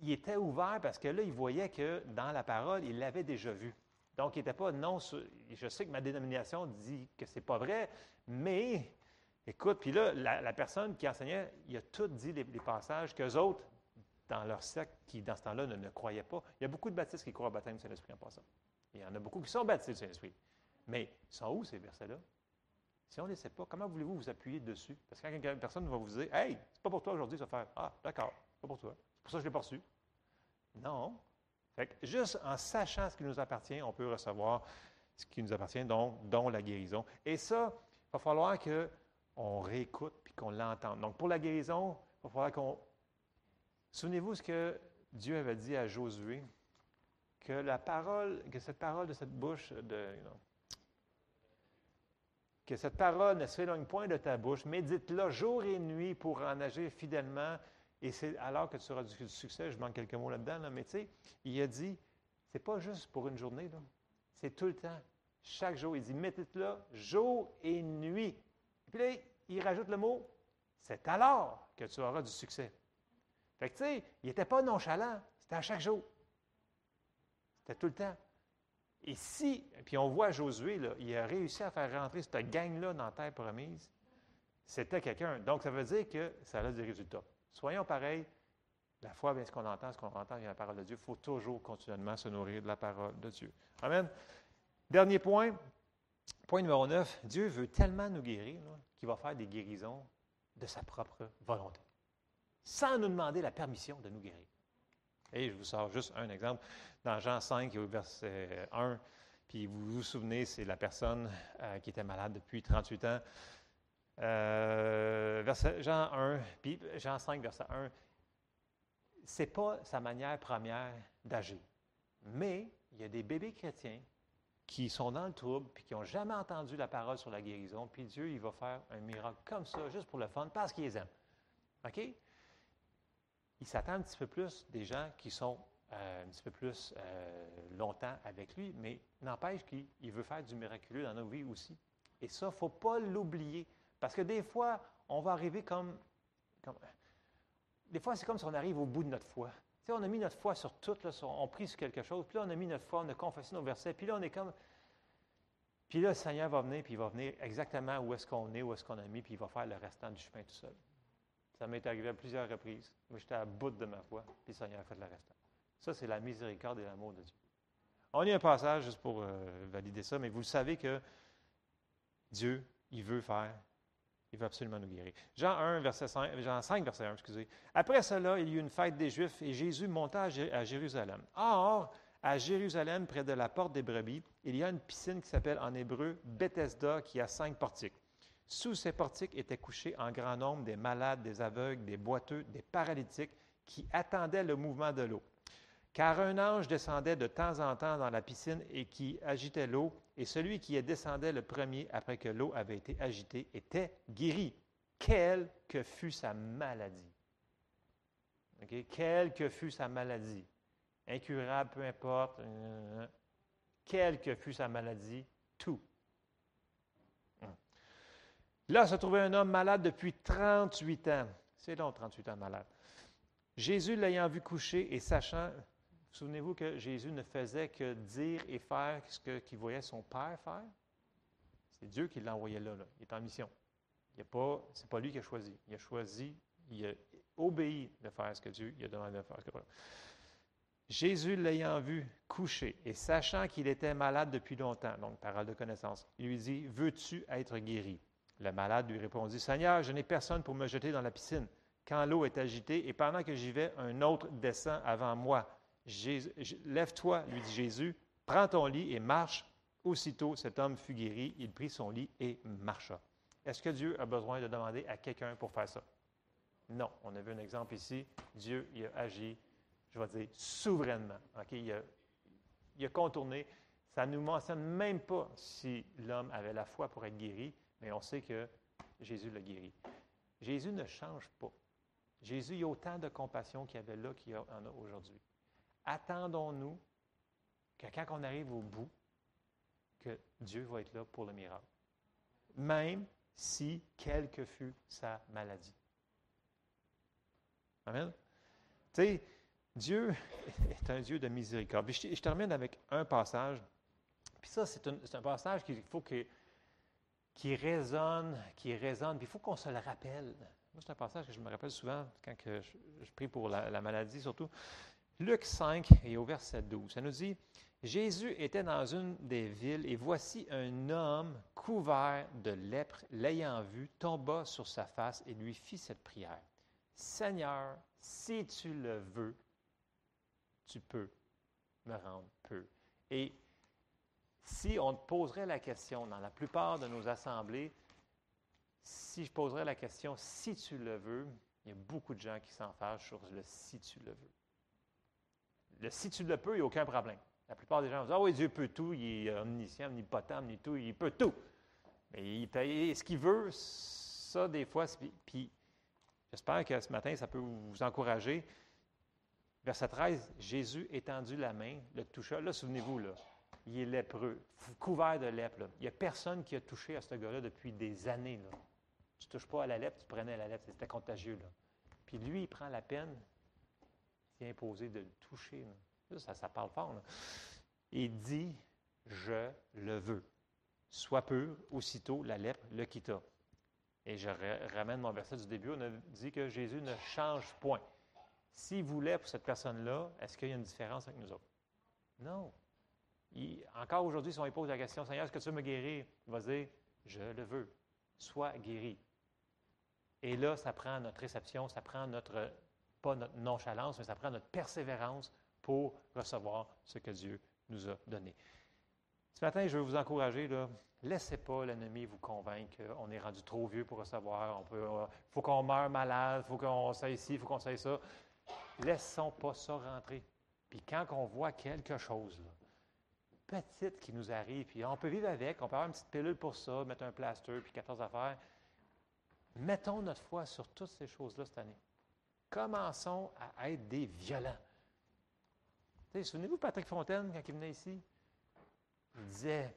il était ouvert parce que là, il voyait que dans la parole, il l'avait déjà vu. Donc, il n'était pas non. Je sais que ma dénomination dit que c'est pas vrai, mais écoute, puis là, la, personne qui enseignait, il a tout dit les, les passages qu'eux autres, dans leur secte, qui dans ce temps-là ne, ne croyaient pas. Il y a beaucoup de baptistes qui croient au baptême du Saint-Esprit en passant. Il y en a beaucoup qui sont baptisés du Saint-Esprit. Mais ils sont où ces versets-là? Si on ne les sait pas, comment voulez-vous vous appuyer dessus? Parce que quand une personne va vous dire Hey, c'est pas pour toi aujourd'hui, ça faire Ah, d'accord, pas pour toi. C'est pour ça que je l'ai pas reçu. Non. Fait que juste en sachant ce qui nous appartient, on peut recevoir ce qui nous appartient, dont, dont la guérison. Et ça, il va falloir qu'on réécoute puis qu'on l'entende. Donc, pour la guérison, il va falloir qu'on. Souvenez-vous ce que Dieu avait dit à Josué, que la parole, que cette parole de cette bouche, que cette parole ne s'éloigne point de ta bouche, médite-la jour et nuit pour en agir fidèlement. Et c'est alors que tu auras du succès. Je manque quelques mots là-dedans, là, mais tu sais, il a dit, c'est pas juste pour une journée, c'est tout le temps. Chaque jour, il dit, médite-la jour et nuit. Puis là, il rajoute le mot, c'est alors que tu auras du succès. Fait que tu sais, il n'était pas nonchalant, c'était à chaque jour. C'était tout le temps. Et si, puis on voit Josué, il a réussi à faire rentrer cette gang-là dans la terre promise, c'était quelqu'un. Donc, ça veut dire que ça a des résultats. Soyons pareils. La foi, bien, ce qu'on entend, ce qu'on entend vient la parole de Dieu. Il faut toujours continuellement se nourrir de la parole de Dieu. Amen. Dernier point, point numéro 9. Dieu veut tellement nous guérir qu'il va faire des guérisons de sa propre volonté, sans nous demander la permission de nous guérir. Je vous sors juste un exemple. Dans Jean 5, au verset 1, puis vous vous souvenez, c'est la personne euh, qui était malade depuis 38 ans. Euh, Jean 1, puis Jean 5, verset 1, c'est pas sa manière première d'agir. Mais il y a des bébés chrétiens qui sont dans le trouble, puis qui n'ont jamais entendu la parole sur la guérison, puis Dieu, il va faire un miracle comme ça, juste pour le fun, parce qu'il les aime. OK? Il s'attend un petit peu plus des gens qui sont euh, un petit peu plus euh, longtemps avec lui, mais n'empêche qu'il il veut faire du miraculeux dans nos vies aussi. Et ça, il ne faut pas l'oublier. Parce que des fois, on va arriver comme, Des fois, c'est comme si on arrive au bout de notre foi. Tu sais, on a mis notre foi sur tout, on prie sur quelque chose, puis là, on a mis notre foi, on a confessé nos versets, puis là, on est comme. Puis là, le Seigneur va venir, puis il va venir exactement où est-ce qu'on est, où est-ce qu'on a mis, puis il va faire le restant du chemin tout seul. Ça m'est arrivé à plusieurs reprises. Moi, j'étais à bout de ma foi, puis le Seigneur a fait le restant. Ça, c'est la miséricorde et l'amour de Dieu. On y a un passage juste pour euh, valider ça, mais vous le savez que Dieu, il veut faire, il veut absolument nous guérir. Jean 1, verset 5, Jean 5, verset 1, excusez. Après cela, il y eut une fête des Juifs et Jésus monta à Jérusalem. Or, à Jérusalem, près de la porte des brebis, il y a une piscine qui s'appelle en hébreu Bethesda, qui a cinq portiques. Sous ces portiques étaient couchés en grand nombre des malades, des aveugles, des boiteux, des paralytiques qui attendaient le mouvement de l'eau. Car un ange descendait de temps en temps dans la piscine et qui agitait l'eau, et celui qui y descendait le premier après que l'eau avait été agitée était guéri, quelle que fût sa maladie. Quelle que fût sa maladie. Incurable, peu importe. euh, quelle que fût sa maladie, tout. Là se trouvait un homme malade depuis 38 ans. C'est long, 38 ans malade. Jésus l'ayant vu coucher et sachant, souvenez-vous que Jésus ne faisait que dire et faire ce qu'il voyait son Père faire. C'est Dieu qui l'a envoyé là, là. Il est en mission. Ce n'est pas, lui qui a choisi. Il a choisi, il a obéi de faire ce que Dieu il a demandé de faire. Jésus l'ayant vu coucher et sachant qu'il était malade depuis longtemps, donc parole de connaissance, il lui dit, veux-tu être guéri? Le malade lui répondit, Seigneur, je n'ai personne pour me jeter dans la piscine quand l'eau est agitée, et pendant que j'y vais, un autre descend avant moi. Lève-toi, lui dit Jésus, prends ton lit et marche Aussitôt, cet homme fut guéri, il prit son lit et marcha. Est-ce que Dieu a besoin de demander à quelqu'un pour faire ça? Non. On a vu un exemple ici. Dieu il a agi, je vais dire, souverainement. Il, a, il, a, contourné. Ça ne nous mentionne même pas si l'homme avait la foi pour être guéri, mais on sait que Jésus l'a guéri. Jésus ne change pas. Jésus, il y a autant de compassion qu'il y avait là qu'il y en a aujourd'hui. Attendons-nous que quand on arrive au bout, que Dieu va être là pour le miracle. Même si quelle que fût sa maladie. Amen. Tu sais, Dieu est un Dieu de miséricorde. je, termine avec un passage. Puis ça, c'est un, passage qu'il faut que, qui résonne, qui résonne. Puis il faut qu'on se le rappelle. Moi, c'est un passage que je me rappelle souvent quand je, prie pour la, la maladie, surtout. Luc 5 et au verset 12, ça nous dit Jésus était dans une des villes et voici un homme couvert de lèpre, l'ayant vu, tomba sur sa face et lui fit cette prière. Seigneur, si tu le veux, tu peux me rendre peu. Si on te poserait la question dans la plupart de nos assemblées, si je poserais la question si tu le veux, il y a beaucoup de gens qui s'en fâchent sur le si tu le veux. Le si tu le peux, il n'y a aucun problème. La plupart des gens disent Ah oui, Dieu peut tout, il est omniscient, omnipotent, tout, il peut tout. Mais il ce qu'il veut, ça, des fois, puis j'espère que ce matin, ça peut vous encourager. Verset 13, Jésus étendu la main, le toucha. Là, souvenez-vous, là, il est lépreux, couvert de lèpre. Il n'y a personne qui a touché à ce gars-là depuis des années. Tu ne touches pas à la lèpre, tu prenais la lèpre, c'était contagieux. Puis lui, il prend la peine, est imposé de le toucher. Ça, ça parle fort. Là. Il dit Je le veux. Sois pur, aussitôt la lèpre le quitta. Et je ramène mon verset du début. On a dit que Jésus ne change point. S'il voulait pour cette personne-là, est-ce qu'il y a une différence avec nous autres? Non. Encore aujourd'hui, si on lui pose la question, Seigneur, est-ce que tu veux me guérir? Il va dire, je le veux. Sois guéri. Et là, ça prend notre réception, ça prend notre, pas notre nonchalance, mais ça prend notre persévérance pour recevoir ce que Dieu nous a donné. Ce matin, je veux vous encourager, là, laissez pas l'ennemi vous convaincre qu'on est rendu trop vieux pour recevoir, il euh, faut qu'on meure malade, il faut qu'on ici, il faut qu'on s'aille ça. Laissons pas ça rentrer. Puis quand on voit quelque chose, là, petite qui nous arrive, puis on peut vivre avec, on peut avoir une petite pilule pour ça, mettre un plaster, puis 14 affaires. Mettons notre foi sur toutes ces choses-là cette année. Commençons à être des violents. Souvenez-vous Patrick Fontaine, quand il venait ici? Il disait,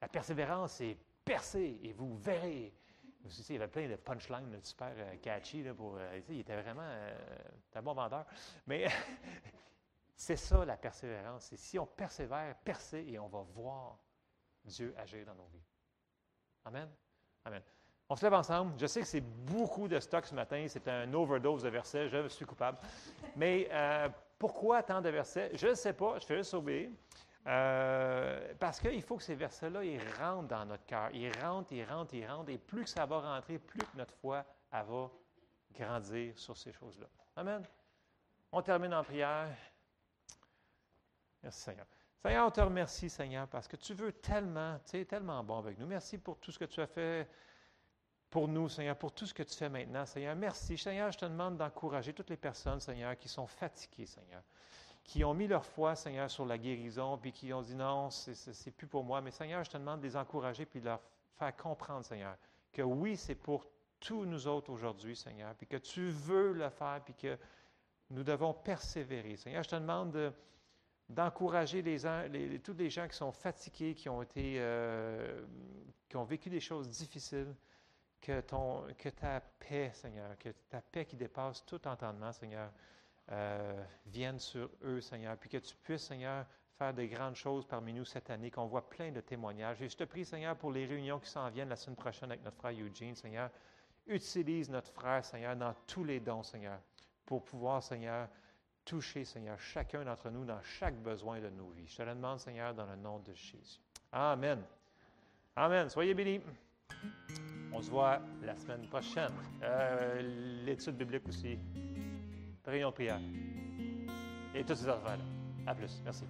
la persévérance est percée et vous verrez. il y avait plein de punchlines super euh, catchy. Euh, il était vraiment euh, un bon vendeur. Mais c'est ça la persévérance. Et si on persévère, percer et on va voir Dieu agir dans nos vies. Amen? Amen. On se lève ensemble. Je sais que c'est beaucoup de stock ce matin. C'est un overdose de versets. Je suis coupable. Mais pourquoi tant de versets? Je ne sais pas, je fais juste obéir. Euh, parce qu'il faut que ces versets-là, ils rentrent dans notre cœur. Ils rentrent, ils rentrent, ils rentrent. Et plus que ça va rentrer, plus que notre foi, va grandir sur ces choses-là. Amen? On termine en prière. Merci Seigneur. Seigneur, on te remercie, Seigneur, parce que tu veux tellement, tu es tellement bon avec nous. Merci pour tout ce que tu as fait pour nous, Seigneur, pour tout ce que tu fais maintenant, Seigneur. Merci. Seigneur, je te demande d'encourager toutes les personnes, Seigneur, qui sont fatiguées, Seigneur, qui ont mis leur foi, Seigneur, sur la guérison, puis qui ont dit non, c'est plus pour moi. Mais Seigneur, je te demande de les encourager, puis de leur faire comprendre, Seigneur, que oui, c'est pour tous nous autres aujourd'hui, Seigneur, puis que tu veux le faire, puis que nous devons persévérer. Seigneur, je te demande d'encourager les, tous les gens qui sont fatigués, qui ont été, euh, vécu des choses difficiles, que ta paix, Seigneur, que ta paix qui dépasse tout entendement, Seigneur, euh, vienne sur eux, Seigneur, puis que tu puisses, Seigneur, faire de grandes choses parmi nous cette année, qu'on voit plein de témoignages. Et je te prie, Seigneur, pour les réunions qui s'en viennent la semaine prochaine avec notre frère Eugene, Seigneur, utilise notre frère, Seigneur, dans tous les dons, Seigneur, pour pouvoir, Seigneur, toucher, Seigneur, chacun d'entre nous dans chaque besoin de nos vies. Je te le demande, Seigneur, dans le nom de Jésus. Amen. Amen. Soyez bénis. On se voit la semaine prochaine. Euh, l'étude biblique aussi. Réunion de prière. Et toutes ces affaires-là. À plus. Merci.